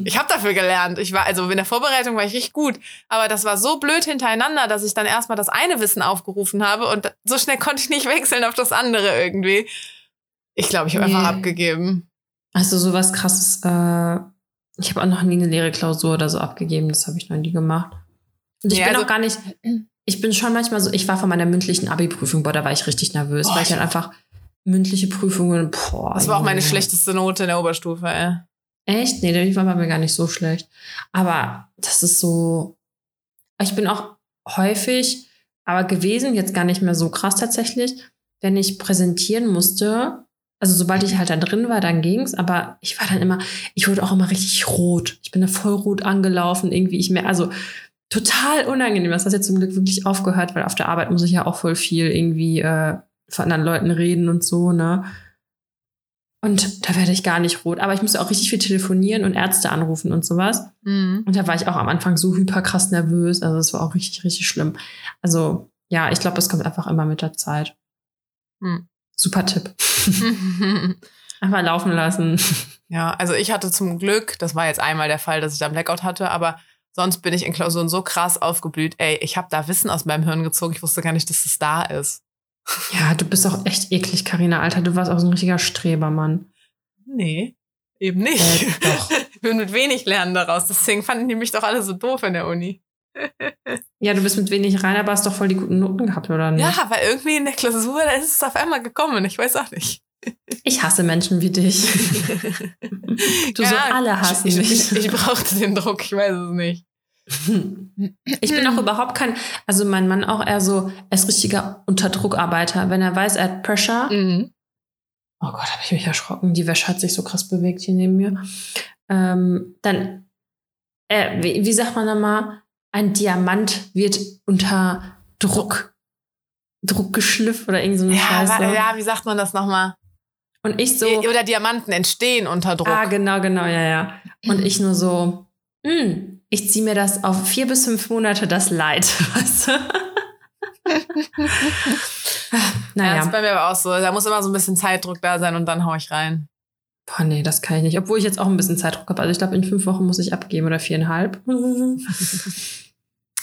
ich habe dafür gelernt. Ich war, also in der Vorbereitung war ich richtig gut. Aber das war so blöd hintereinander, dass ich dann erstmal das eine Wissen aufgerufen habe und so schnell konnte ich nicht *laughs* wechseln auf das andere irgendwie. Ich glaube, ich habe nee. einfach abgegeben. Also sowas krasses, äh, ich habe auch noch nie eine leere Klausur oder so abgegeben, das habe ich noch nie gemacht. Und ich nee, bin also, auch gar nicht, *clears throat* ich bin schon manchmal so, ich war von meiner mündlichen Abi-Prüfung, boah, da war ich richtig nervös, oh, weil ich halt einfach mündliche Prüfungen, boah. Das war auch meine schlechteste Note in der Oberstufe, ey. Echt? Nee, die war bei mir gar nicht so schlecht. Aber das ist so, ich bin auch häufig, aber gewesen, jetzt gar nicht mehr so krass tatsächlich, wenn ich präsentieren musste, also sobald ich halt da drin war, dann ging's, aber ich war dann immer, ich wurde auch immer richtig rot. Ich bin da voll rot angelaufen, irgendwie ich mehr, also total unangenehm. Das hat jetzt zum Glück wirklich aufgehört, weil auf der Arbeit muss ich ja auch voll viel irgendwie äh, von anderen Leuten reden und so, ne? Und da werde ich gar nicht rot. Aber ich musste auch richtig viel telefonieren und Ärzte anrufen und sowas. Mhm. Und da war ich auch am Anfang so hyper krass nervös. Also es war auch richtig, richtig schlimm. Also ja, ich glaube, es kommt einfach immer mit der Zeit. Mhm. Super Tipp. *laughs* einfach laufen lassen. Ja, also ich hatte zum Glück, das war jetzt einmal der Fall, dass ich da Blackout hatte, aber sonst bin ich in Klausuren so krass aufgeblüht. Ey, ich habe da Wissen aus meinem Hirn gezogen. Ich wusste gar nicht, dass es da ist. Ja, du bist auch echt eklig, Karina, Alter. Du warst auch so ein richtiger Strebermann. Nee, eben nicht. Äh, doch. *laughs* ich bin mit wenig lernen daraus. Deswegen fanden die mich doch alle so doof in der Uni. *laughs* ja, du bist mit wenig rein, aber hast doch voll die guten Noten gehabt, oder nicht? Ja, weil irgendwie in der Klausur, da ist es auf einmal gekommen. Ich weiß auch nicht. Ich hasse Menschen wie dich. *laughs* du ja, so alle hassen ich, mich. Ich, ich, ich brauchte den Druck, ich weiß es nicht. Ich bin auch überhaupt kein, also mein Mann auch eher so, er ist richtiger Unterdruckarbeiter. Wenn er weiß, er hat Pressure. Mhm. Oh Gott, habe ich mich erschrocken. Die Wäsche hat sich so krass bewegt hier neben mir. Ähm, dann, äh, wie, wie sagt man da mal, ein Diamant wird unter Druck, Druck geschliffen oder irgend so eine ja, Scheiße. Ja, wie sagt man das nochmal? Und ich so. Oder Diamanten entstehen unter Druck. Ah, genau, genau, ja, ja. Und ich nur so, mh, hm, ich ziehe mir das auf vier bis fünf Monate das Leid. *laughs* Weißt du? *laughs* naja. Ja, das ist bei mir aber auch so. Da muss immer so ein bisschen Zeitdruck da sein und dann hau ich rein. Boah, nee, das kann ich nicht. Obwohl ich jetzt auch ein bisschen Zeitdruck habe. Also ich glaube, in fünf Wochen muss ich abgeben oder viereinhalb. *laughs*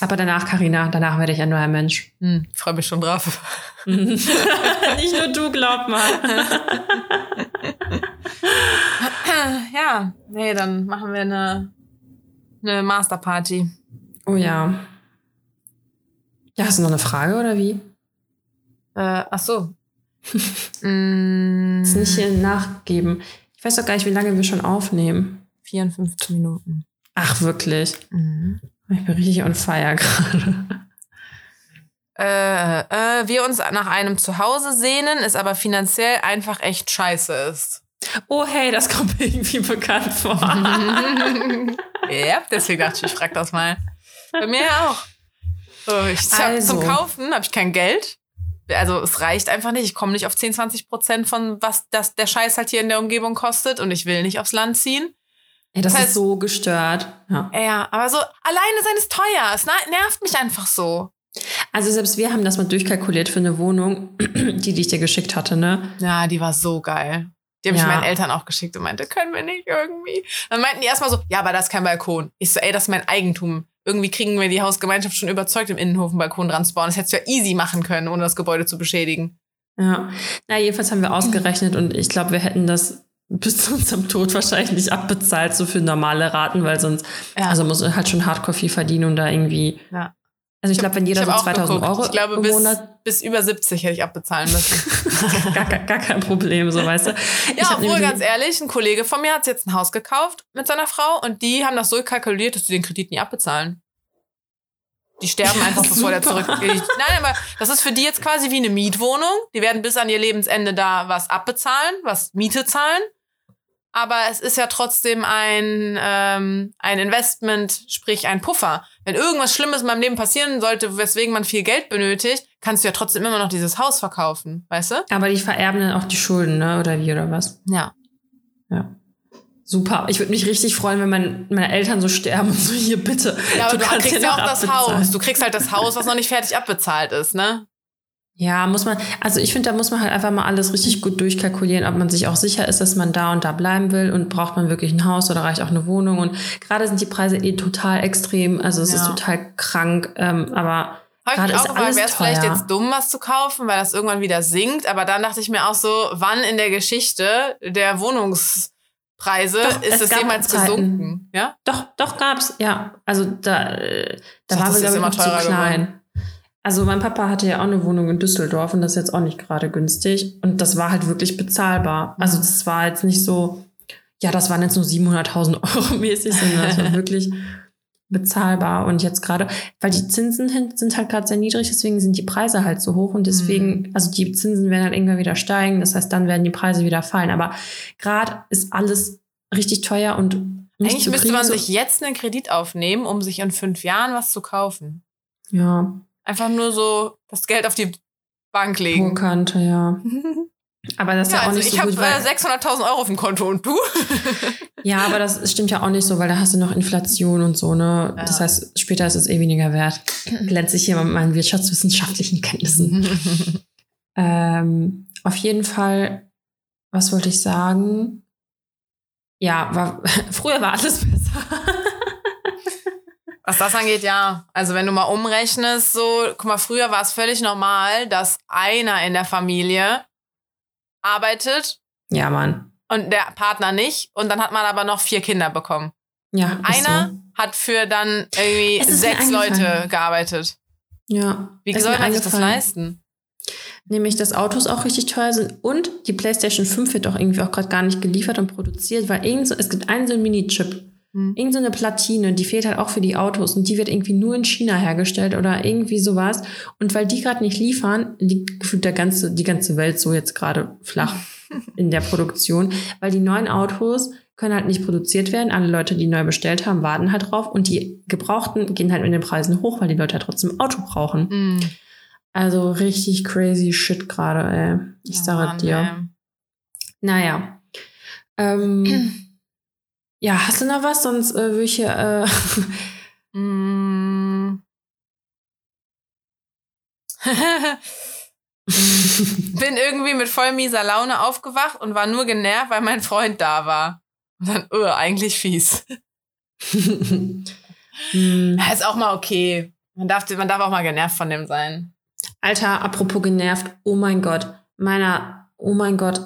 aber danach, Karina, danach werde ich ein neuer Mensch. Hm, Freue mich schon drauf. *laughs* nicht nur du, glaub mal. *laughs* ja, nee, dann machen wir eine eine Masterparty. Oh ja. Ja, hast du noch eine Frage oder wie? Äh, ach so. *laughs* Ist nicht hier nachgeben. Ich weiß doch gar nicht, wie lange wir schon aufnehmen. 54 Minuten. Ach, wirklich? Mhm. Ich bin richtig on fire gerade. Äh, äh, wir uns nach einem Zuhause sehnen, es aber finanziell einfach echt scheiße ist. Oh hey, das kommt mir irgendwie bekannt vor. *laughs* ja, deswegen dachte ich, ich frage das mal. Bei mir auch. So, ich also. Zum Kaufen habe ich kein Geld. Also es reicht einfach nicht. Ich komme nicht auf 10, 20 Prozent von was das, der Scheiß halt hier in der Umgebung kostet und ich will nicht aufs Land ziehen. Ja, das, das heißt, ist so gestört. Ja. ja, aber so alleine sein ist teuer. Es nervt mich einfach so. Also selbst wir haben das mal durchkalkuliert für eine Wohnung, *clears throat* die, die ich dir geschickt hatte, ne? Ja, die war so geil. Die habe ja. ich meinen Eltern auch geschickt und meinte, können wir nicht irgendwie. Dann meinten die erstmal so, ja, aber das ist kein Balkon. Ich so, ey, das ist mein Eigentum. Irgendwie kriegen wir die Hausgemeinschaft schon überzeugt, im Innenhof einen Balkon dran zu bauen. Das hättest du ja easy machen können, ohne das Gebäude zu beschädigen. Ja. Na, jedenfalls haben wir ausgerechnet und ich glaube, wir hätten das bis zu unserem Tod wahrscheinlich nicht abbezahlt, so für normale Raten, weil sonst, ja. also muss halt schon hardcore viel verdienen, um da irgendwie ja. Also ich glaube, wenn jeder so hab auch 2000 geguckt. Euro Ich glaube, im bis, Monat, bis über 70 hätte ich abbezahlen müssen. *laughs* gar, gar, gar kein Problem, so weißt du. Ja, obwohl, ganz ehrlich, ein Kollege von mir hat jetzt ein Haus gekauft mit seiner Frau und die haben das so kalkuliert, dass sie den Kredit nie abbezahlen. Die sterben *laughs* einfach, bevor der zurück. Nein, aber das ist für die jetzt quasi wie eine Mietwohnung. Die werden bis an ihr Lebensende da was abbezahlen, was Miete zahlen. Aber es ist ja trotzdem ein, ähm, ein Investment, sprich ein Puffer. Wenn irgendwas Schlimmes in meinem Leben passieren sollte, weswegen man viel Geld benötigt, kannst du ja trotzdem immer noch dieses Haus verkaufen, weißt du? Aber die vererben dann auch die Schulden, ne? Oder wie, oder was? Ja. Ja. Super. Ich würde mich richtig freuen, wenn mein, meine Eltern so sterben und so, hier bitte. Ja, aber du, kannst kriegst ja auch das abbezahlen. Haus. Du kriegst halt das Haus, was noch nicht fertig abbezahlt ist, ne? Ja, muss man, also ich finde, da muss man halt einfach mal alles richtig gut durchkalkulieren, ob man sich auch sicher ist, dass man da und da bleiben will und braucht man wirklich ein Haus oder reicht auch eine Wohnung. Und gerade sind die Preise eh total extrem, also es Ja. ist total krank, ähm, aber Habe ich mich auch gefragt, wäre es vielleicht jetzt dumm, was zu kaufen, weil das irgendwann wieder sinkt. Aber dann dachte ich mir auch so, wann in der Geschichte der Wohnungspreise Doch, es ist es gab jemals Zeiten. gesunken? Ja? doch, doch gab's, ja. Also da, äh, da glaube ich, immer noch zu teurer klein. Also mein Papa hatte ja auch eine Wohnung in Düsseldorf und das ist jetzt auch nicht gerade günstig. Und das war halt wirklich bezahlbar. Also das war jetzt nicht so, ja, das waren jetzt nur 700.000 *laughs* Euro mäßig, sondern das war *laughs* wirklich bezahlbar. Und jetzt gerade, weil die Zinsen sind halt gerade sehr niedrig, deswegen sind die Preise halt so hoch und deswegen, Mhm. also die Zinsen werden halt irgendwann wieder steigen. Das heißt, dann werden die Preise wieder fallen. Aber gerade ist alles richtig teuer und nicht Eigentlich müsste man sich jetzt einen Kredit aufnehmen, um sich in fünf Jahren was zu kaufen. ja, Einfach nur so das Geld auf die Bank hohe legen. Kante, ja. *laughs* Aber das ist Ja, ja, auch also nicht ich so habe gut, weil, äh, 600.000 Euro auf dem Konto und du? *laughs* ja, aber das stimmt ja auch nicht so, weil da hast du noch Inflation und so, ne? Ja. Das heißt, später ist es eh weniger wert. *clears throat* Glänze ich hier mit meinen wirtschaftswissenschaftlichen Kenntnissen. *laughs* ähm, auf jeden Fall, was wollte ich sagen? Ja, war, früher war alles besser. Was das angeht, ja. Also wenn du mal umrechnest, so, guck mal, früher war es völlig normal, dass einer in der Familie arbeitet ja, Mann. und der Partner nicht. Und dann hat man aber noch vier Kinder bekommen. Ja, Einer So. hat für dann irgendwie sechs Leute gearbeitet. Ja. Wie soll man sich das leisten? Nämlich, dass Autos auch richtig teuer sind und die PlayStation 5 wird auch irgendwie auch gerade gar nicht geliefert und produziert, weil irgend so, es gibt einen so einen Mini-Chip, Hm. irgend so eine Platine, die fehlt halt auch für die Autos und die wird irgendwie nur in China hergestellt oder irgendwie sowas. Und weil die gerade nicht liefern, liegt gefühlt der ganze, die ganze Welt so jetzt gerade flach *laughs* in der Produktion, weil die neuen Autos können halt nicht produziert werden. Alle Leute, die neu bestellt haben, warten halt drauf und die Gebrauchten gehen halt mit den Preisen hoch, weil die Leute halt trotzdem ein Auto brauchen. Hm. Also richtig crazy shit gerade, ey. Ich Ja, sage dir. ey. Naja. Ähm, *clears throat* ja, hast du noch was? Sonst äh, würde ich hier. Äh, *laughs* Mm. *laughs* Bin irgendwie mit voll mieser Laune aufgewacht und war nur genervt, weil mein Freund da war. Und dann, uh, eigentlich fies. *laughs* Hm. Ist auch mal okay. Man darf, man darf auch mal genervt von dem sein. Alter, apropos genervt. Oh mein Gott. Meiner, oh mein Gott.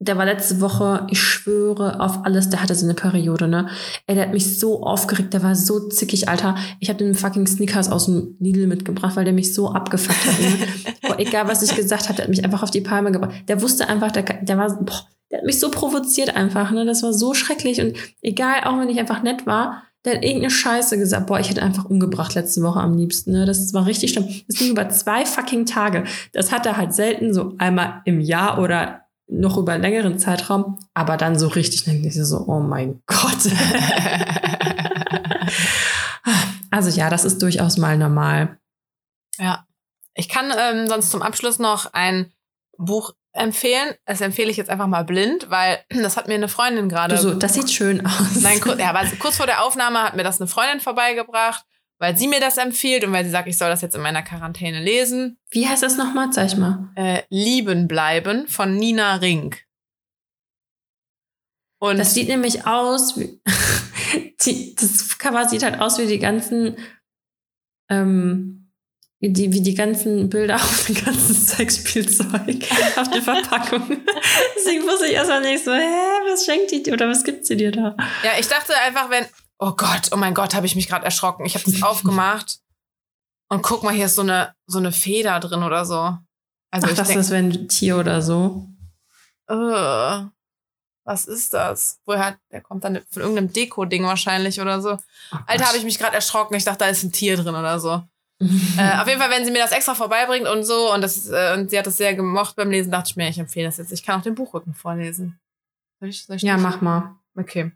Der war letzte Woche, ich schwöre auf alles, der hatte so eine Periode, ne? Ey, der hat mich so aufgeregt, der war so zickig, Alter. Ich habe den fucking Snickers aus dem Lidl mitgebracht, weil der mich so abgefuckt hat. Ne? *laughs* boah, egal, was ich gesagt habe, der hat mich einfach auf die Palme gebracht. Der wusste einfach, der, der war, boah, der hat mich so provoziert einfach, ne? Das war so schrecklich und egal, auch wenn ich einfach nett war, der hat irgendeine Scheiße gesagt. Boah, ich hätte einfach umgebracht letzte Woche am liebsten, ne? Das war richtig schlimm. Das ging über zwei fucking Tage. Das hat er halt selten so einmal im Jahr oder noch über einen längeren Zeitraum, aber dann so richtig, dann denke ich so, oh mein Gott. *laughs* also ja, das ist durchaus mal normal. Ja. Ich kann ähm, sonst zum Abschluss noch ein Buch empfehlen. Das empfehle ich jetzt einfach mal blind, weil *clears throat* das hat mir eine Freundin gerade. So, das sieht schön aus. Nein, kurz, ja, kurz vor der Aufnahme hat mir das eine Freundin vorbeigebracht, weil sie mir das empfiehlt und weil sie sagt, ich soll das jetzt in meiner Quarantäne lesen. Wie heißt das nochmal? Zeig mal. Äh, Lieben bleiben von Nina Rink. Und Das sieht nämlich aus, wie, *laughs* die, das Cover sieht halt aus wie die ganzen, ähm, wie die, wie die ganzen Bilder auf dem ganzen *laughs* Sexspielzeug auf der Verpackung. *laughs* Deswegen wusste ich erstmal nicht so, hä, was schenkt die dir oder was gibt sie dir da? ja, ich dachte einfach, wenn. Oh Gott, oh mein Gott, habe ich mich gerade erschrocken. Ich habe das *laughs* aufgemacht. Und guck mal, hier ist so eine, so eine Feder drin oder so. Also Ach, ich das denk, ist ein Tier oder so. äh, was ist das? Woher der kommt dann von irgendeinem Deko-Ding wahrscheinlich oder so. Alter, habe ich mich gerade erschrocken. Ich dachte, da ist ein Tier drin oder so. äh, *laughs* auf jeden Fall, wenn sie mir das extra vorbeibringt und so, und, das, äh, und sie hat das sehr gemocht beim Lesen, dachte ich mir, ich empfehle das jetzt. Ich kann auch den Buchrücken vorlesen. Soll ich, soll ich ja, mach mal. Okay.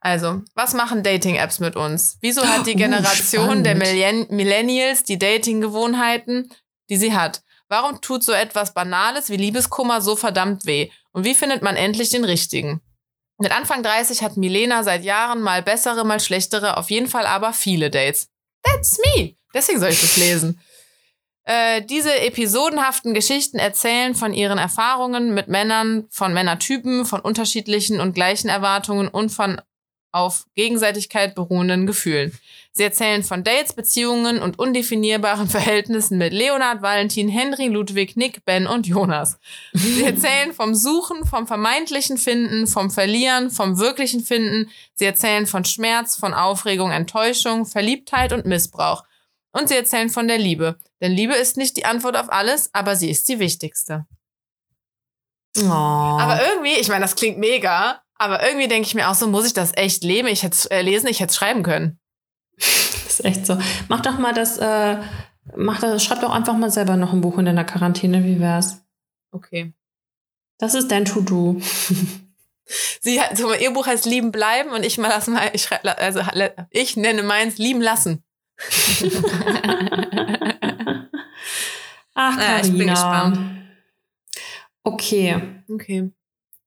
Also, was machen Dating-Apps mit uns? Wieso hat die *laughs* Oh, Generation der spannend. Millenn Millennials die Dating-Gewohnheiten, die sie hat? Warum tut so etwas Banales wie Liebeskummer so verdammt weh? Und wie findet man endlich den richtigen? Mit Anfang 30 hat Milena seit Jahren mal bessere, mal schlechtere, auf jeden Fall aber viele Dates. That's me! Deswegen soll ich das lesen. Äh, diese episodenhaften Geschichten erzählen von ihren Erfahrungen mit Männern, von Männertypen, von unterschiedlichen und gleichen Erwartungen und von auf Gegenseitigkeit beruhenden Gefühlen. Sie erzählen von Dates, Beziehungen und undefinierbaren *laughs* Verhältnissen mit Leonard, Valentin, Henry, Ludwig, Nick, Ben und Jonas. Sie erzählen vom Suchen, vom vermeintlichen Finden, vom Verlieren, vom wirklichen Finden. Sie erzählen von Schmerz, von Aufregung, Enttäuschung, Verliebtheit und Missbrauch. Und sie erzählen von der Liebe. Denn Liebe ist nicht die Antwort auf alles, aber sie ist die wichtigste. Oh. Aber irgendwie, ich meine, das klingt mega, aber irgendwie denke ich mir auch so, muss ich das echt leben? Ich hätte es äh, lesen, ich hätte es schreiben können. das *laughs* ist echt so. Mach doch mal das, äh, mach das, schreib doch einfach mal selber noch ein Buch in deiner Quarantäne. Wie wär's? Okay. Das ist dein To-Do. *laughs* Sie hat, so, ihr Buch heißt Lieben bleiben und ich mal lassen, ich, also, ich nenne meins Lieben lassen. *laughs* Ach, Ja, ich bin gespannt. Okay, Okay.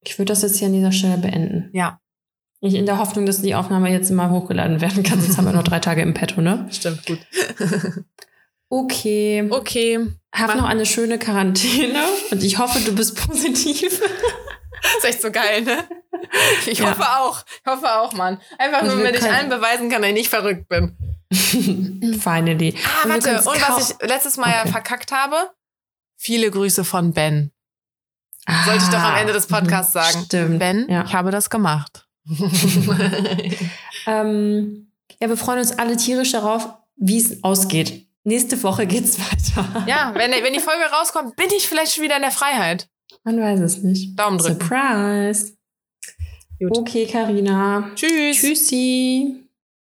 Ich würde das jetzt hier an dieser Stelle beenden. Ja, Ich in der Hoffnung, dass die Aufnahme jetzt mal hochgeladen werden kann, sonst haben wir noch drei Tage im Petto, ne? stimmt, gut. Okay. Okay. Hab noch eine schöne Quarantäne und ich hoffe, du bist positiv. *laughs* ist echt so geil, ne? Ich Ja. hoffe auch. Ich hoffe auch, Mann. Einfach Und nur, damit ich allen beweisen kann, dass ich nicht verrückt bin. *laughs* Finally. Ah, Und warte. Und was ich letztes Mal ja Okay. verkackt habe? Viele Grüße von Ben. Sollte ich doch am Ende des Podcasts Ah, sagen. Stimmt. Ben, Ja. ich habe das gemacht. *laughs* Ähm, ja, wir freuen uns alle tierisch darauf, wie es ausgeht. Nächste Woche geht's *laughs* weiter. ja, wenn, wenn die Folge rauskommt, bin ich vielleicht schon wieder in der Freiheit. Man weiß es nicht. Daumen drücken. Surprise. Gut. Okay, Karina. Tschüss. Tschüssi.